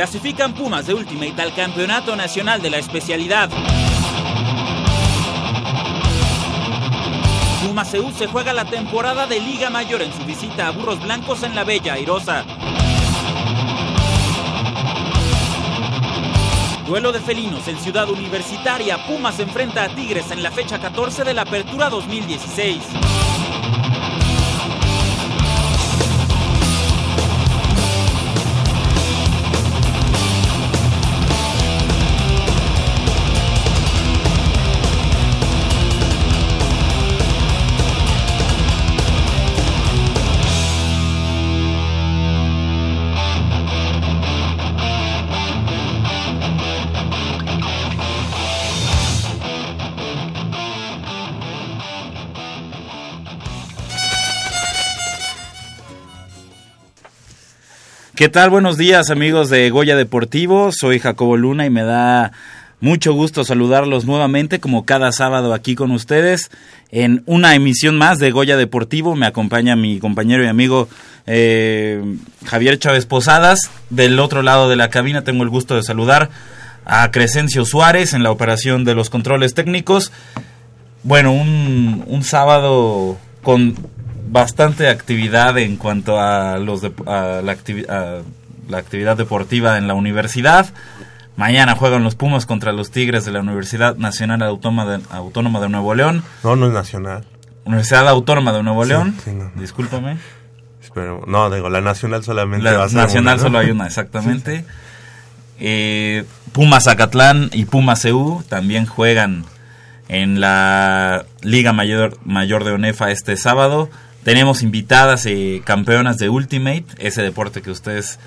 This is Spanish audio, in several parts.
Clasifican Pumas de Ultimate al Campeonato Nacional de la especialidad. Pumas EU se juega la temporada de Liga Mayor en su visita a Burros Blancos en la Bella Airosa. Duelo de felinos en Ciudad Universitaria. Pumas enfrenta a Tigres en la fecha 14 de la Apertura 2016. ¿Qué tal? Buenos días amigos de Goya Deportivo, soy Jacobo Luna y me da mucho gusto saludarlos nuevamente como cada sábado aquí con ustedes en una emisión más de Goya Deportivo. Me acompaña mi compañero y amigo eh, Javier Chávez Posadas. Del otro lado de la cabina tengo el gusto de saludar a Crescencio Suárez en la operación de los controles técnicos. Bueno, un, un sábado con bastante actividad en cuanto a, los a, la la actividad deportiva en la universidad. Mañana juegan los Pumas contra los Tigres de la Universidad Nacional Autónoma de, Autónoma de Nuevo León. No, no es nacional. Universidad Autónoma de Nuevo León. Sí, no. Discúlpame. Pero, no, digo, la nacional solamente La va a ser nacional una, ¿no? solo hay una, exactamente. Eh, Pumas Zacatlán y Pumas EU también juegan en la Liga Mayor, Mayor de ONEFA este sábado. Tenemos invitadas eh, campeonas de Ultimate, ese deporte que ustedes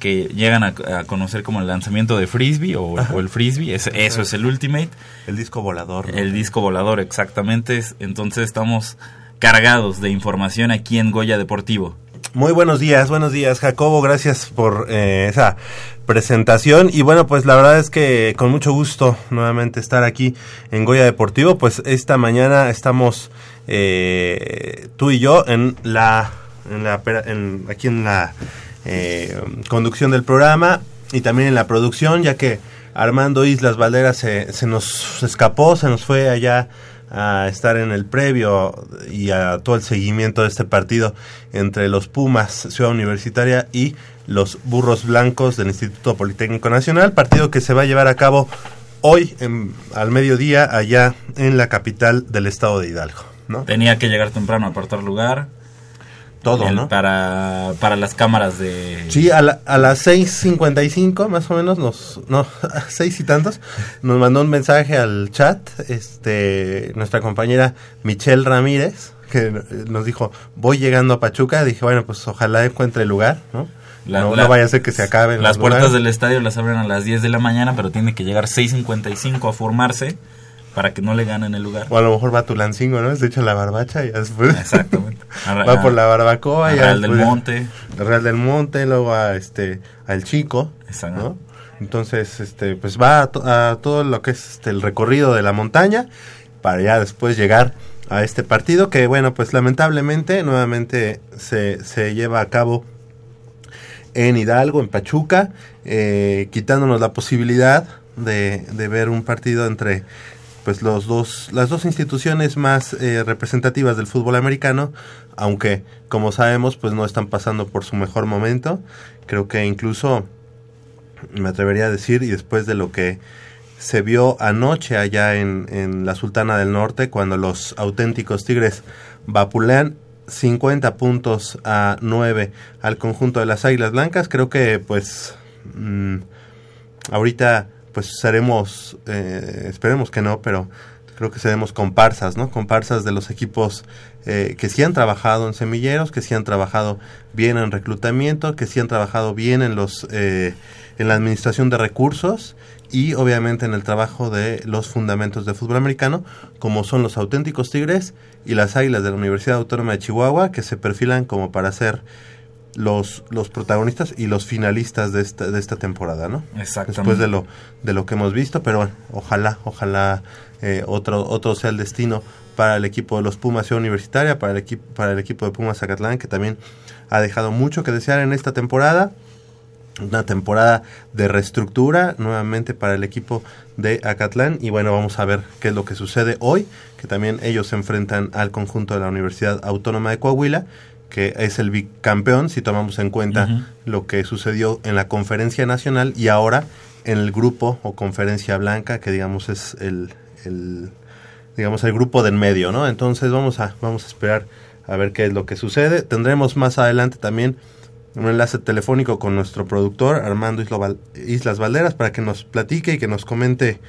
que llegan a, a conocer como el lanzamiento de frisbee o, o el frisbee, ese- eso es el Ultimate. El disco volador. ¿no? El disco volador, exactamente. Entonces estamos cargados de información aquí en Goya Deportivo. Muy buenos días, buenos días, Jacobo. Gracias por eh, esa presentación. Y bueno, pues la verdad es que con mucho gusto nuevamente estar aquí en Goya Deportivo. Pues esta mañana estamos eh, tú y yo en la, en la en- aquí en la eh, conducción del programa y también en la producción, ya que Armando Islas Valderas se, se nos escapó, se nos fue allá a estar en el previo y a todo el seguimiento de este partido entre los Pumas Ciudad Universitaria y los Burros Blancos del Instituto Politécnico Nacional, partido que se va a llevar a cabo hoy en- al mediodía allá en la capital del estado de Hidalgo, ¿no? Tenía que llegar temprano a apartar lugar. Todo, el- ¿no? Para, para las cámaras de... Sí, a, la- a las 6.55 más o menos, nos, no, a seis y tantos, nos mandó un mensaje al chat, este, nuestra compañera Michelle Ramírez, que eh, nos dijo, voy llegando a Pachuca, dije, bueno, pues ojalá encuentre lugar, ¿no? La- no, la- no vaya a ser que se acaben Las puertas lugares. del estadio las abren a las 10 de la mañana, pero tiene que llegar 6.55 a formarse para que no le ganen el lugar. O a lo mejor va a Tulancingo, ¿no? Se echa la barbacha y ya después Exactamente. A- va por la barbacoa. y Real del Monte. Real del Monte, luego a este, al Chico, Exacto. ¿no? Entonces, este, pues va a, to- a todo lo que es este, el recorrido de la montaña para ya después llegar a este partido que, bueno, pues lamentablemente nuevamente se, se lleva a cabo en Hidalgo, en Pachuca, eh, quitándonos la posibilidad de, de ver un partido entre pues los dos las dos instituciones más eh, representativas del fútbol americano aunque como sabemos pues no están pasando por su mejor momento. Creo que incluso me atrevería a decir y después de lo que se vio anoche allá en, la Sultana del Norte cuando los auténticos Tigres vapulean 50 puntos a 9 al conjunto de las Águilas Blancas creo que pues mm, ahorita pues seremos eh, esperemos que no pero creo que seremos comparsas, ¿no? Comparsas de los equipos eh, que sí han trabajado en semilleros, que sí han trabajado bien en reclutamiento, que sí han trabajado bien en los eh, en la administración de recursos y obviamente en el trabajo de los fundamentos de fútbol americano, como son los auténticos Tigres y las Águilas de la Universidad Autónoma de Chihuahua, que se perfilan como para ser los, los protagonistas y los finalistas de esta, de esta temporada, ¿no? Exactamente. Después de lo, de lo que hemos visto, pero bueno, ojalá, ojalá eh, otro, otro sea el destino para el equipo de los Pumas Ciudad Universitaria, para el equipo, para el equipo de Pumas Zacatlán, que también ha dejado mucho que desear en esta temporada una temporada de reestructura nuevamente para el equipo de Acatlán y bueno vamos a ver qué es lo que sucede hoy que también ellos se enfrentan al conjunto de la Universidad Autónoma de Coahuila que es el bicampeón si tomamos en cuenta lo que sucedió en la conferencia nacional y ahora en el grupo o conferencia blanca que digamos es el, el digamos el grupo del medio no entonces vamos a vamos a esperar a ver qué es lo que sucede. Tendremos más adelante también un enlace telefónico con nuestro productor Armando Islas Valderas para que nos platique y que nos comente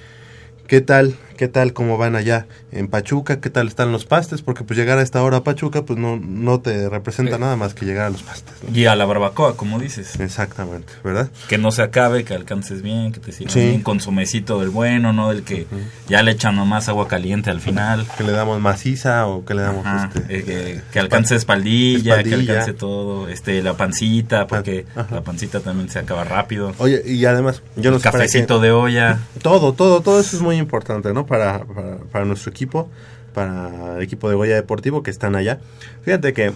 qué tal qué tal, cómo van allá en Pachuca, qué tal están los pastes, porque pues llegar a esta hora a Pachuca pues no, no te representa nada más que llegar a los pastes. Y a la barbacoa, como dices. Exactamente, ¿verdad? Que no se acabe, que alcances bien, que te sirvan bien con su mesito del bueno, no del que ya le echan nomás agua caliente al final. Que le damos maciza o que le damos este, eh, que, alcance espaldilla, que alcance todo, este la pancita, porque la pancita también se acaba rápido. Oye, y además, yo no sé cafecito de olla. Todo, todo, todo eso es muy importante, ¿no? Para, para, nuestro equipo, para el equipo de Goya Deportivo que están allá. Fíjate que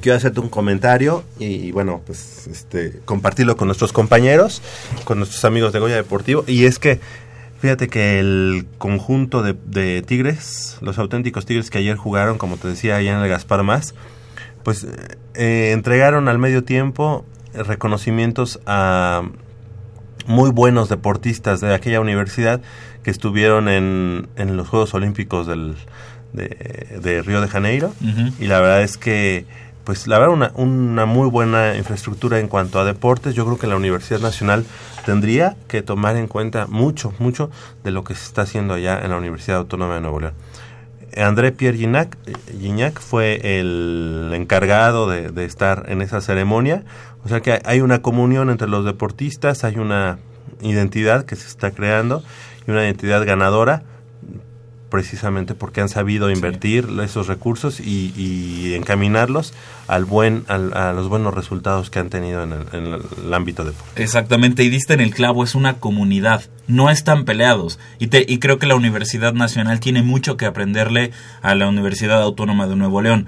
quiero hacerte un comentario y, bueno, pues este, compartirlo con nuestros compañeros, con nuestros amigos de Goya Deportivo. Y es que, fíjate que el conjunto de, Tigres, los auténticos Tigres que ayer jugaron, como te decía, allá en el Gaspar Más, pues eh, entregaron al medio tiempo reconocimientos a muy buenos deportistas de aquella universidad que estuvieron en, en los Juegos Olímpicos del, de, Río de Janeiro. Y la verdad es que pues la verdad una, una muy buena infraestructura en cuanto a deportes. Yo creo que la Universidad Nacional tendría que tomar en cuenta mucho mucho de lo que se está haciendo allá en la Universidad Autónoma de Nuevo León. André Pierre Gignac, Gignac fue el encargado de, de, estar en esa ceremonia. O sea que hay una comunión entre los deportistas, hay una identidad que se está creando y una identidad ganadora precisamente porque han sabido invertir esos recursos y, encaminarlos al buen a los buenos resultados que han tenido en el, ámbito de exactamente y diste en el clavo es una comunidad no están peleados. Y, y creo que la Universidad Nacional tiene mucho que aprenderle a la Universidad Autónoma de Nuevo León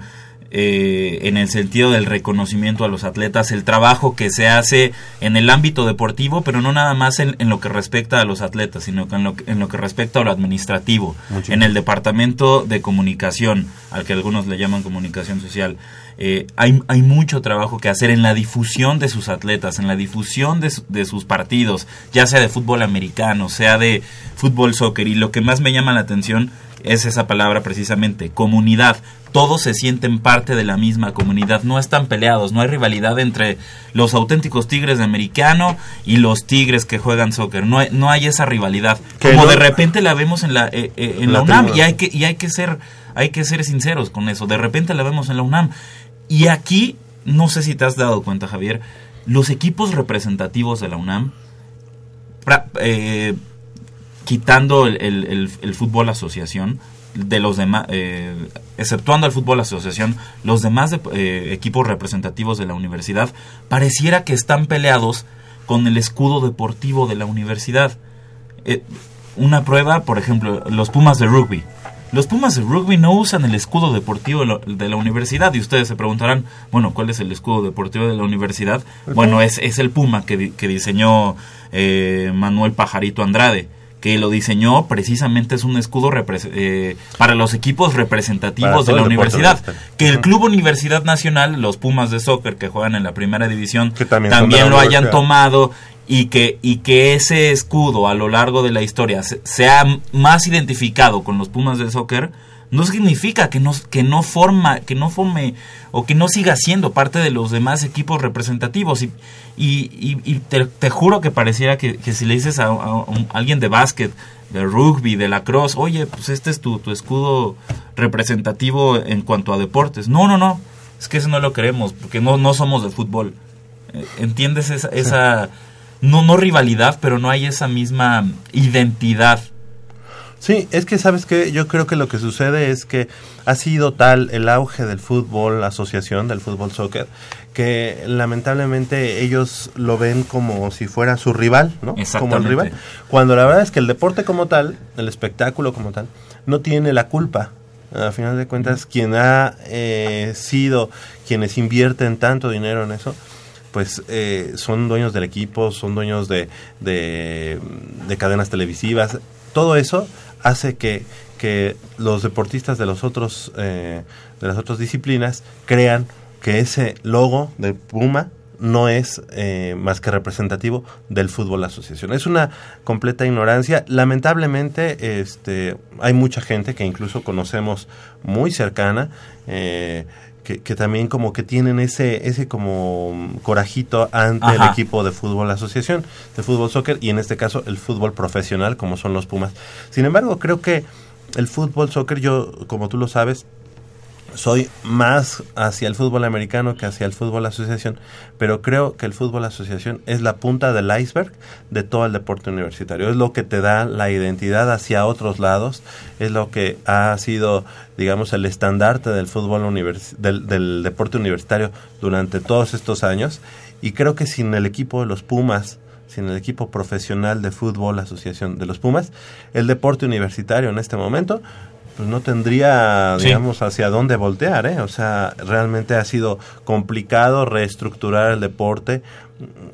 eh, en el sentido del reconocimiento a los atletas, el trabajo que se hace en el ámbito deportivo, pero no nada más en, lo que respecta a los atletas, sino en lo, en lo que respecta a lo administrativo, en el departamento de comunicación, al que algunos le llaman comunicación social. Eh, hay, hay, mucho trabajo que hacer en la difusión de sus atletas, en la difusión de, de, sus partidos, ya sea de fútbol americano, sea de fútbol soccer. Y lo que más me llama la atención es esa palabra precisamente, comunidad. Todos se sienten parte de la misma comunidad, no están peleados, no hay rivalidad entre los auténticos tigres de americano y los tigres que juegan soccer, no hay, no hay esa rivalidad. Como de repente la vemos en la, eh, eh, en la, UNAM y hay que, y hay que ser, hay que ser sinceros con eso, de repente la vemos en la UNAM. Y aquí, no sé si te has dado cuenta Javier, los equipos representativos de la UNAM eh, quitando el, fútbol asociación, de los demás, eh, exceptuando el fútbol asociación, los demás eh, equipos representativos de la universidad pareciera que están peleados con el escudo deportivo de la universidad. Eh, una prueba, por ejemplo, los Pumas de rugby. Los Pumas de rugby no usan el escudo deportivo de la universidad y ustedes se preguntarán, bueno, ¿cuál es el escudo deportivo de la universidad? Bueno, es, es el Puma que, que diseñó Manuel Pajarito Andrade que lo diseñó precisamente es un escudo eh, para los equipos representativos de la universidad. Que el Club Universidad Nacional, los Pumas de soccer que juegan en la primera división, también, lo hayan tomado y que, y que ese escudo a lo largo de la historia sea más identificado con los Pumas de soccer, no significa que no, que no forma, que no forme o que no siga siendo parte de los demás equipos representativos. Y, y, te, juro que pareciera que, si le dices a, alguien de básquet, de rugby, de lacrosse, oye, pues este es tu, tu escudo representativo en cuanto a deportes. No, no, no, es que eso no lo queremos, porque no, no somos de fútbol. Eh, ¿Entiendes esa, esa no, no rivalidad, pero no hay esa misma identidad Sí, es que sabes que yo creo que lo que sucede es que ha sido tal el auge del fútbol, la asociación del fútbol soccer, que lamentablemente ellos lo ven como si fuera su rival, ¿no? Como el rival. Cuando la verdad es que el deporte como tal, el espectáculo como tal, no tiene la culpa. A final de cuentas, quien ha eh, sido, quienes invierten tanto dinero en eso, pues eh, son dueños del equipo, son dueños de, de, de cadenas televisivas, todo eso hace que, que los deportistas de los otros eh, de las otras disciplinas crean que ese logo de Puma no es eh, más que representativo del fútbol asociación. Es una completa ignorancia. Lamentablemente, este, hay mucha gente que incluso conocemos muy cercana, eh, que, también como que tienen ese, ese como corajito ante el equipo de fútbol asociación, de fútbol soccer y en este caso el fútbol profesional como son los Pumas. Sin embargo, creo que el fútbol soccer, yo como tú lo sabes, soy más hacia el fútbol americano que hacia el fútbol asociación, pero creo que el fútbol asociación es la punta del iceberg de todo el deporte universitario. Es lo que te da la identidad hacia otros lados, es lo que ha sido, digamos, el estandarte del fútbol del, del deporte universitario durante todos estos años. Y creo que sin el equipo de los Pumas, sin el equipo profesional de fútbol asociación de los Pumas, el deporte universitario en este momento pues no tendría, digamos, hacia dónde voltear, ¿eh? O sea, realmente ha sido complicado reestructurar el deporte.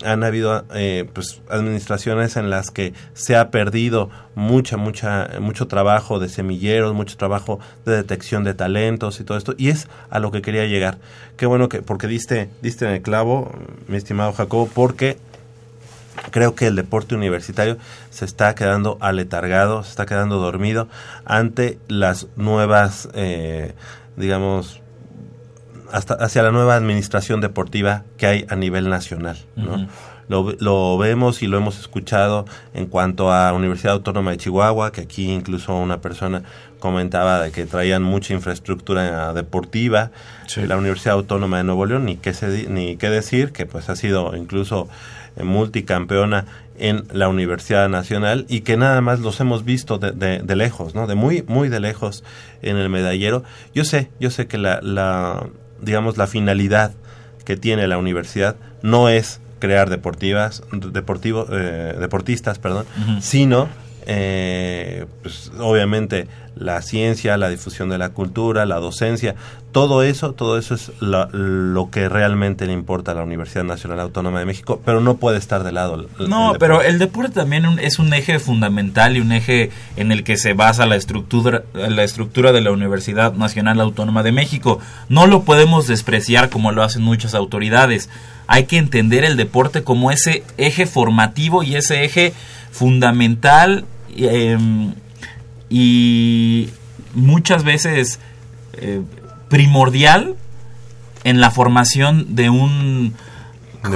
Han habido, eh, pues, administraciones en las que se ha perdido mucha, mucha, mucho trabajo de semilleros, mucho trabajo de detección de talentos y todo esto. Y es a lo que quería llegar. Qué bueno que, porque diste, diste en el clavo, mi estimado Jacobo, porque creo que el deporte universitario se está quedando aletargado, se está quedando dormido ante las nuevas, eh, digamos, hasta hacia la nueva administración deportiva que hay a nivel nacional, ¿no? Lo, vemos y lo hemos escuchado en cuanto a Universidad Autónoma de Chihuahua, que aquí incluso una persona comentaba de que traían mucha infraestructura deportiva. La Universidad Autónoma de Nuevo León, ni qué, ni qué decir, que pues ha sido incluso multicampeona en la Universidad Nacional y que nada más los hemos visto de, de, lejos, ¿no? De muy, muy de lejos en el medallero. Yo sé, yo sé que la, la digamos, la finalidad que tiene la universidad no es crear deportivas, deportivo, eh, deportistas, perdón, sino eh, pues, obviamente la ciencia, la difusión de la cultura, la docencia, todo eso, todo eso es lo que realmente le importa a la Universidad Nacional Autónoma de México, pero no puede estar de lado. no, pero el deporte también es un eje fundamental y un eje en el que se basa la estructura, la estructura de la Universidad Nacional Autónoma de México. No lo podemos despreciar como lo hacen muchas autoridades. Hay que entender el deporte como ese eje formativo y ese eje fundamental Em, y muchas veces eh, primordial en la formación de un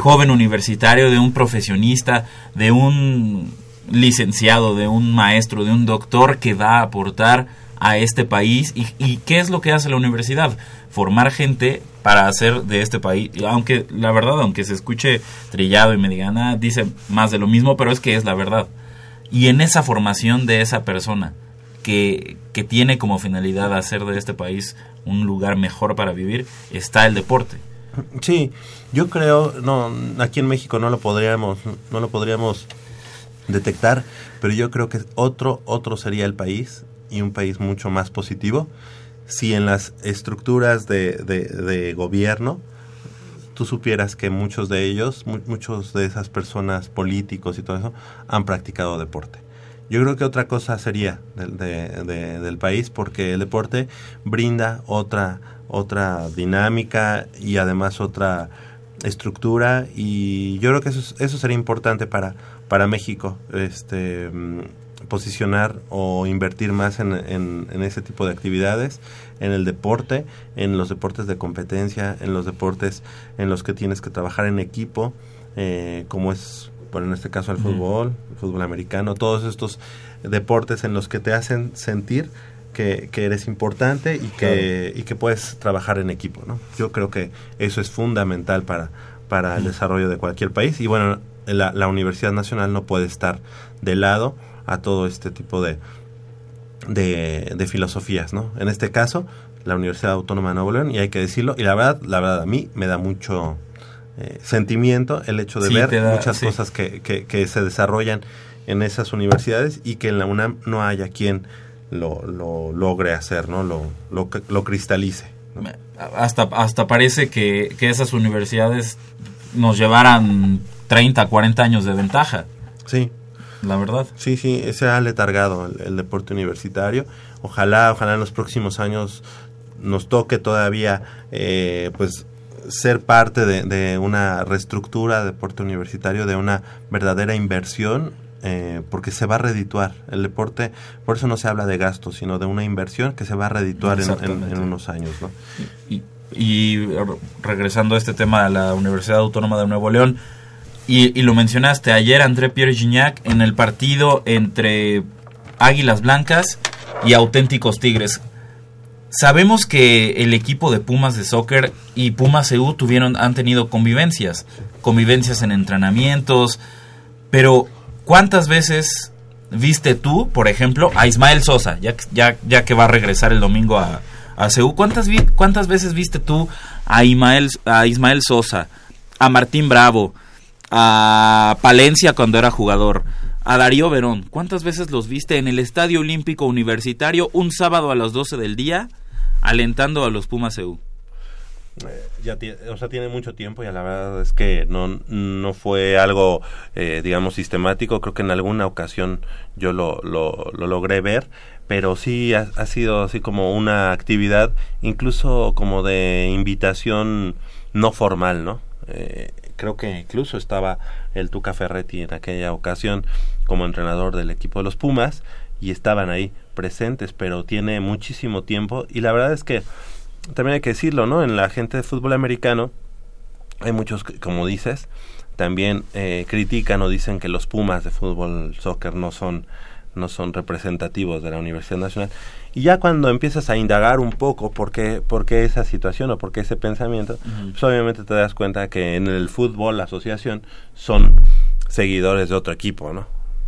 joven universitario, de un profesionista, de un licenciado, de un maestro, de un doctor que va a aportar a este país. ¿Y, qué es lo que hace la universidad? Formar gente para hacer de este país, aunque la verdad, aunque se escuche trillado y me digan, ah, dice más de lo mismo, pero es que es la verdad. Y en esa formación de esa persona que, que tiene como finalidad hacer de este país un lugar mejor para vivir, está el deporte. Sí, yo creo, no, aquí en México no lo podríamos, no lo podríamos detectar, pero yo creo que otro, otro sería el país y un país mucho más positivo si en las estructuras de, de, de gobierno tú supieras que muchos de ellos, muchos de esas personas políticos y todo eso, han practicado deporte. Yo creo que otra cosa sería del país porque el deporte brinda otra, otra dinámica y además otra estructura y yo creo que eso, eso sería importante para, para México. Este, posicionar o invertir más en, en, ese tipo de actividades, en el deporte, en los deportes de competencia, en los deportes en los que tienes que trabajar en equipo, eh, como es, bueno, en este caso el fútbol, el fútbol americano, todos estos deportes en los que te hacen sentir que, eres importante y que, y que puedes trabajar en equipo. ¿no? Yo creo que eso es fundamental para, para el desarrollo de cualquier país y bueno, la, la Universidad Nacional no puede estar de lado a todo este tipo de, de, filosofías, ¿no? En este caso, la Universidad Autónoma de Nuevo León, y hay que decirlo, y la verdad, la verdad, a mí me da mucho eh, sentimiento el hecho de ver muchas cosas que, que, se desarrollan en esas universidades y que en la UNAM no haya quien lo, lo logre hacer, ¿no? Lo, lo, lo cristalice. Hasta, hasta parece que, que esas universidades nos llevaran 30, 40 años de ventaja. Sí. La verdad. Sí, sí, se ha letargado el, deporte universitario. Ojalá, ojalá en los próximos años nos toque todavía, eh, pues, ser parte de, de, una reestructura de deporte universitario, de una verdadera inversión, eh, porque se va a redituar. El deporte, por eso no se habla de gastos, sino de una inversión que se va a redituar en, unos años. ¿no? Y, y, regresando a este tema de la Universidad Autónoma de Nuevo León, y, lo mencionaste ayer, André Pierre Gignac, en el partido entre Águilas Blancas y Auténticos Tigres. Sabemos que el equipo de Pumas de soccer y Pumas EU tuvieron, han tenido convivencias, convivencias en entrenamientos, pero ¿cuántas veces viste tú, por ejemplo, a Ismael Sosa, ya, ya, que va a regresar el domingo a, a CEU, ¿cuántas, ¿cuántas veces viste tú a a Ismael Sosa, a Martín Bravo, a Palencia cuando era jugador, a Darío Verón. ¿Cuántas veces los viste en el Estadio Olímpico Universitario un sábado a las 12 del día alentando a los Pumas EU? Eh, o sea, tiene mucho tiempo y la verdad es que no, no fue algo, eh, digamos, sistemático. Creo que en alguna ocasión yo lo, lo, logré ver, pero sí ha, ha, sido así como una actividad, incluso como de invitación no formal, ¿no? Eh, creo que incluso estaba el Tuca Ferretti en aquella ocasión como entrenador del equipo de los Pumas y estaban ahí presentes, pero tiene muchísimo tiempo y la verdad es que también hay que decirlo, ¿no? En la gente de fútbol americano hay muchos, como dices, también eh, critican o dicen que los Pumas de fútbol soccer no son no son representativos de la Universidad Nacional. Y ya cuando empiezas a indagar un poco por qué, por qué esa situación o por qué ese pensamiento, pues obviamente te das cuenta que en el fútbol, la asociación, son seguidores de otro equipo, ¿no?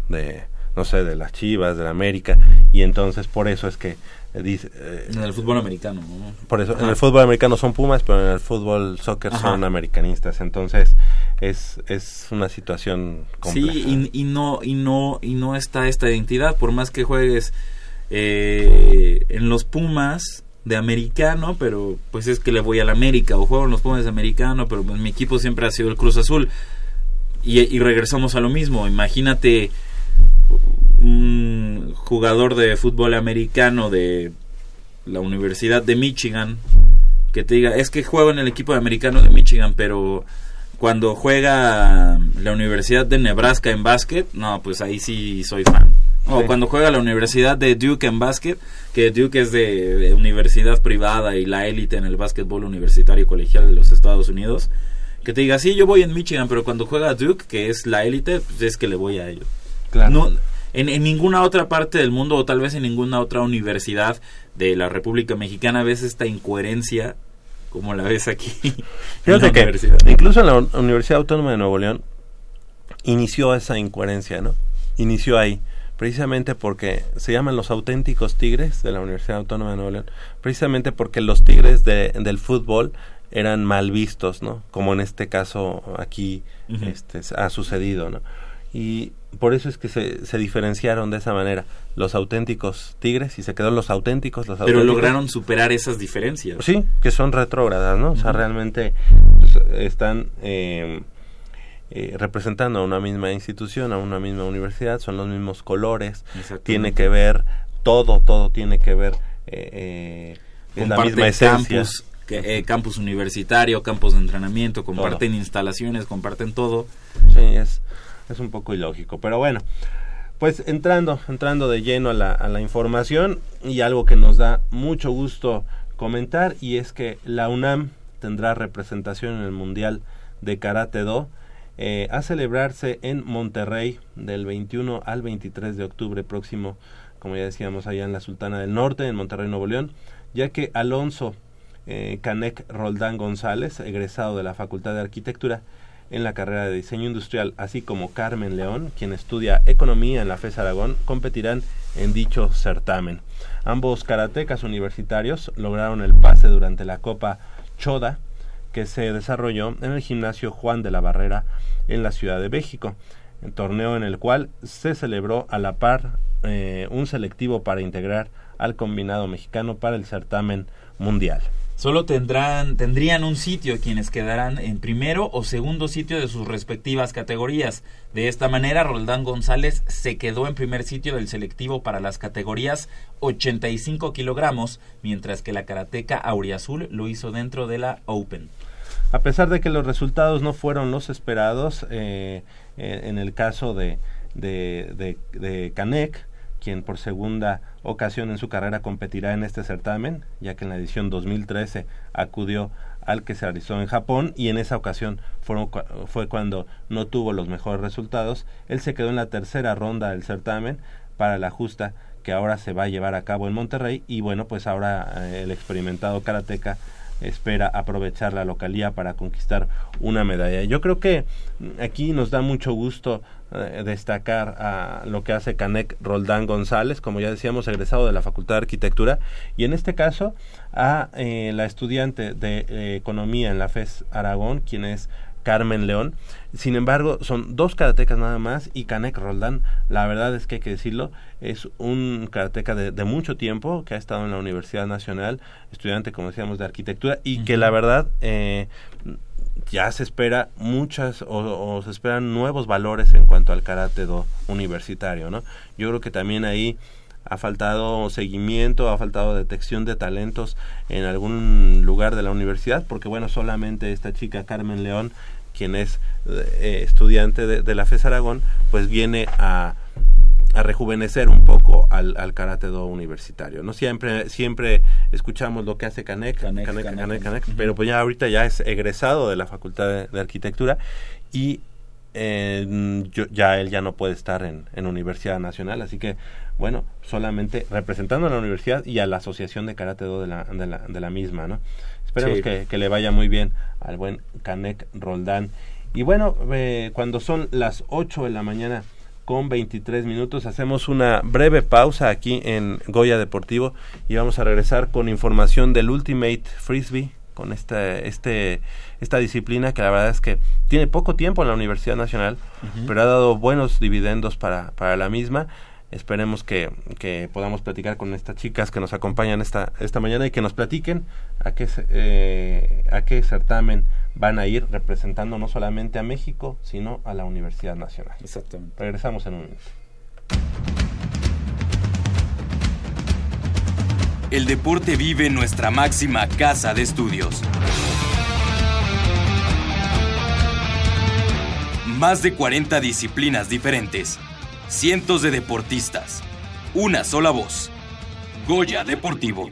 De, no sé, de las Chivas, de la América, y entonces por eso es que dice... Eh, en el fútbol americano, Por eso, en el fútbol americano son Pumas, pero en el fútbol soccer son americanistas, entonces es, es una situación compleja. Sí, y, no, y, no, y no está esta identidad, por más que juegues eh, en los Pumas de americano, pero pues es que le voy al América, o juego en los Pumas de americano, pero pues mi equipo siempre ha sido el Cruz Azul. Y, y regresamos a lo mismo, imagínate un jugador de fútbol americano de la Universidad de Michigan que te diga, es que juego en el equipo de americano de Michigan, pero cuando juega la Universidad de Nebraska en básquet, no, pues ahí sí soy fan. O cuando juega la Universidad de Duke en básquet, que Duke es de, universidad privada y la élite en el básquetbol universitario colegial de los Estados Unidos, que te diga, sí, yo voy en Michigan, pero cuando juega Duke, que es la élite, pues es que le voy a ellos. Claro. No, en, ninguna otra parte del mundo o tal vez en ninguna otra universidad de la República Mexicana ves esta incoherencia como la ves aquí. Fíjate que incluso en la Universidad Autónoma de Nuevo León inició esa incoherencia, ¿no? Inició ahí, precisamente porque se llaman los auténticos tigres de la Universidad Autónoma de Nuevo León, precisamente porque los tigres de, del fútbol eran mal vistos, ¿no? Como en este caso aquí este, ha sucedido, ¿no? Y por eso es que se, se, diferenciaron de esa manera los auténticos tigres y se quedaron los auténticos los pero lograron superar esas diferencias. Sí que son retrógradas no o sea realmente pues, están eh, eh, representando a una misma institución a una misma universidad son los mismos colores tiene que ver todo todo tiene que ver eh, eh la misma esencia. campus, que, campus universitario campus de entrenamiento comparten instalaciones comparten todo. Sí es es un poco ilógico, pero bueno. Pues entrando, entrando de lleno a la, a la información y algo que nos da mucho gusto comentar y es que la UNAM tendrá representación en el Mundial de Karate Do eh, a celebrarse en Monterrey del 21 al 23 de octubre próximo, como ya decíamos allá en la Sultana del Norte, en Monterrey, Nuevo León, ya que Alonso eh, Canek Roldán González, egresado de la Facultad de Arquitectura en la carrera de Diseño Industrial, así como Carmen León, quien estudia Economía en la FES Aragón, competirán en dicho certamen. Ambos karatecas universitarios lograron el pase durante la Copa Choda, que se desarrolló en el gimnasio Juan de la Barrera en la Ciudad de México, un torneo en el cual se celebró a la par eh, un selectivo para integrar al combinado mexicano para el certamen mundial. Solo tendrán, tendrían un sitio quienes quedarán en primero o segundo sitio de sus respectivas categorías. De esta manera, Roldán González se quedó en primer sitio del selectivo para las categorías 85 kilogramos, mientras que la karateca Auriazul lo hizo dentro de la Open. A pesar de que los resultados no fueron los esperados, eh, eh, en el caso de, de, de, de Canek, quien por segunda ocasión en su carrera competirá en este certamen, ya que en la edición 2013 acudió al que se realizó en Japón y en esa ocasión fue cuando no tuvo los mejores resultados. Él se quedó en la tercera ronda del certamen para la justa que ahora se va a llevar a cabo en Monterrey y bueno, pues ahora eh, el experimentado karateca espera aprovechar la localía para conquistar una medalla. Yo creo que aquí nos da mucho gusto eh, destacar a lo que hace Canek Roldán González, como ya decíamos, egresado de la Facultad de Arquitectura, y en este caso a eh, la estudiante de eh, Economía en la FES Aragón, quien es Carmen León. Sin embargo, son dos karatecas nada más y Canek Roldán, la verdad es que hay que decirlo, es un karateca de, de, mucho tiempo que ha estado en la Universidad Nacional, estudiante, como decíamos, de arquitectura y que la verdad eh, ya se espera muchas o, se esperan nuevos valores en cuanto al karate universitario, ¿no? Yo creo que también ahí ha faltado seguimiento, ha faltado detección de talentos en algún lugar de la universidad, porque bueno, solamente esta chica Carmen León, quien es eh, estudiante de, de, la FES Aragón, pues viene a, a rejuvenecer un poco al, al karate do universitario. No siempre siempre escuchamos lo que hace Canek, Canek, Canek, Canek, Canek, Canek uh -huh. pero pues ya ahorita ya es egresado de la Facultad de, de Arquitectura y eh, yo, ya él ya no puede estar en, en Universidad Nacional, así que bueno, solamente representando a la universidad y a la Asociación de Karate Do de la, de la, de la misma, ¿no? Esperemos sí. que, que, le vaya muy bien al buen Canek Roldán. Y bueno, eh, cuando son las 8 de la mañana con 23 minutos, hacemos una breve pausa aquí en Goya Deportivo y vamos a regresar con información del Ultimate Frisbee, con este, este, esta disciplina que la verdad es que tiene poco tiempo en la Universidad Nacional, uh -huh. pero ha dado buenos dividendos para, para la misma esperemos que, que, podamos platicar con estas chicas que nos acompañan esta, esta mañana y que nos platiquen a qué, eh, a qué certamen van a ir representando no solamente a México, sino a la Universidad Nacional. Exactamente. Regresamos en un minuto. El deporte vive en nuestra máxima casa de estudios. Más de 40 disciplinas diferentes cientos de deportistas, una sola voz. Goya Deportivo.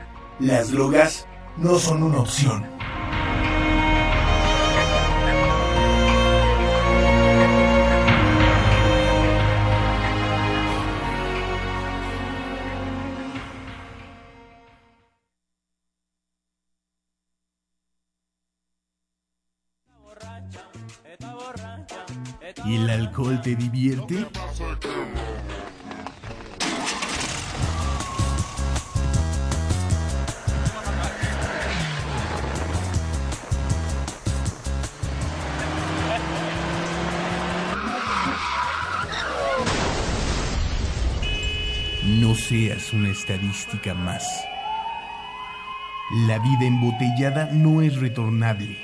Las drogas no son una opción. ¿Y el alcohol te divierte? Estadística más. La vida embotellada no es retornable.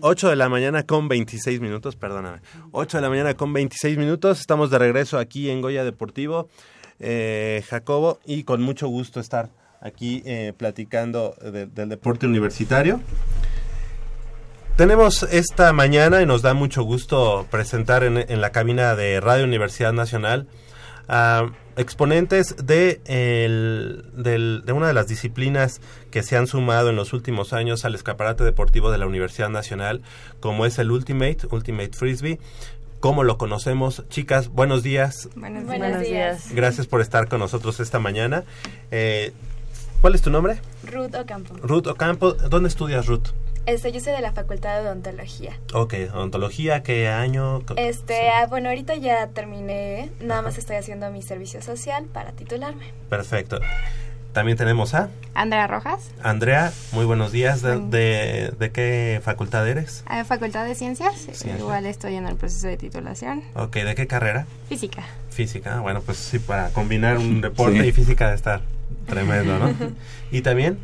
8 de la mañana con 26 minutos, perdóname. 8 de la mañana con 26 minutos. Estamos de regreso aquí en Goya Deportivo, eh, Jacobo, y con mucho gusto estar aquí eh, platicando del deporte universitario. Tenemos esta mañana y nos da mucho gusto presentar en, en la cabina de Radio Universidad Nacional a exponentes de, de una de las disciplinas que se han sumado en los últimos años al escaparate deportivo de la Universidad Nacional, como es el Ultimate, Ultimate Frisbee. ¿Cómo lo conocemos? Chicas, buenos días. Buenos, días. Gracias por estar con nosotros esta mañana. Eh, ¿Cuál es tu nombre? Ruth Ocampo. Ruth Ocampo. ¿Dónde estudias, Ruth? Este, yo soy de la Facultad de Odontología. Ok, Odontología, ¿qué año? Este, ah, bueno, ahorita ya terminé, nada más estoy haciendo mi servicio social para titularme. Perfecto. También tenemos a... Andrea Rojas. Andrea, muy buenos días. ¿De, de, qué facultad eres? A facultad de Ciencias. Igual estoy en el proceso de titulación. Ok, ¿de qué carrera? Física. Física, bueno, pues sí, para combinar un deporte y física de estar tremendo, ¿no? ¿Y también?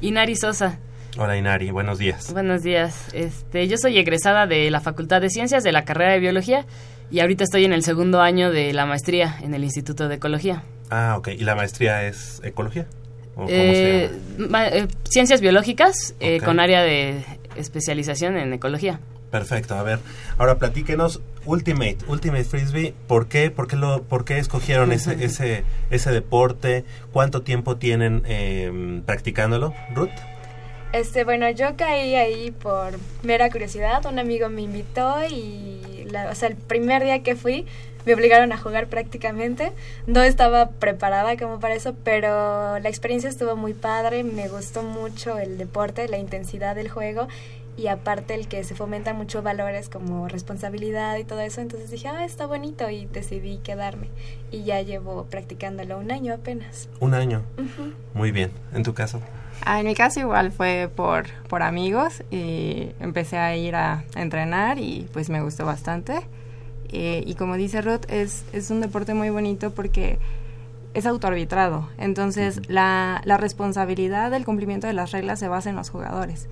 Inari Sosa. Hola Inari, buenos días. Buenos días. Este, yo soy egresada de la Facultad de Ciencias de la carrera de Biología y ahorita estoy en el segundo año de la maestría en el Instituto de Ecología. Ah, ok. ¿Y la maestría es Ecología? ¿O cómo se eh, eh, ciencias biológicas eh, con área de especialización en ecología. Perfecto. A ver, ahora platíquenos Ultimate, Ultimate Frisbee. ¿Por qué? ¿Por qué, lo, por qué escogieron ese, ese, ese deporte? ¿Cuánto tiempo tienen eh, practicándolo, Ruth? Este, bueno, yo caí ahí por mera curiosidad. Un amigo me invitó y, la, o sea, el primer día que fui me obligaron a jugar prácticamente. No estaba preparada como para eso, pero la experiencia estuvo muy padre. Me gustó mucho el deporte, la intensidad del juego y aparte el que se fomenta mucho valores como responsabilidad y todo eso. Entonces dije, ah, está bonito y decidí quedarme. Y ya llevo practicándolo un año apenas. Un año. Muy bien. ¿En tu caso? Ah, en mi caso igual fue por, por amigos y empecé a ir a entrenar y pues me gustó bastante. Eh, y como dice Ruth, es, es un deporte muy bonito porque es autoarbitrado. Entonces la, la responsabilidad del cumplimiento de las reglas se basa en los jugadores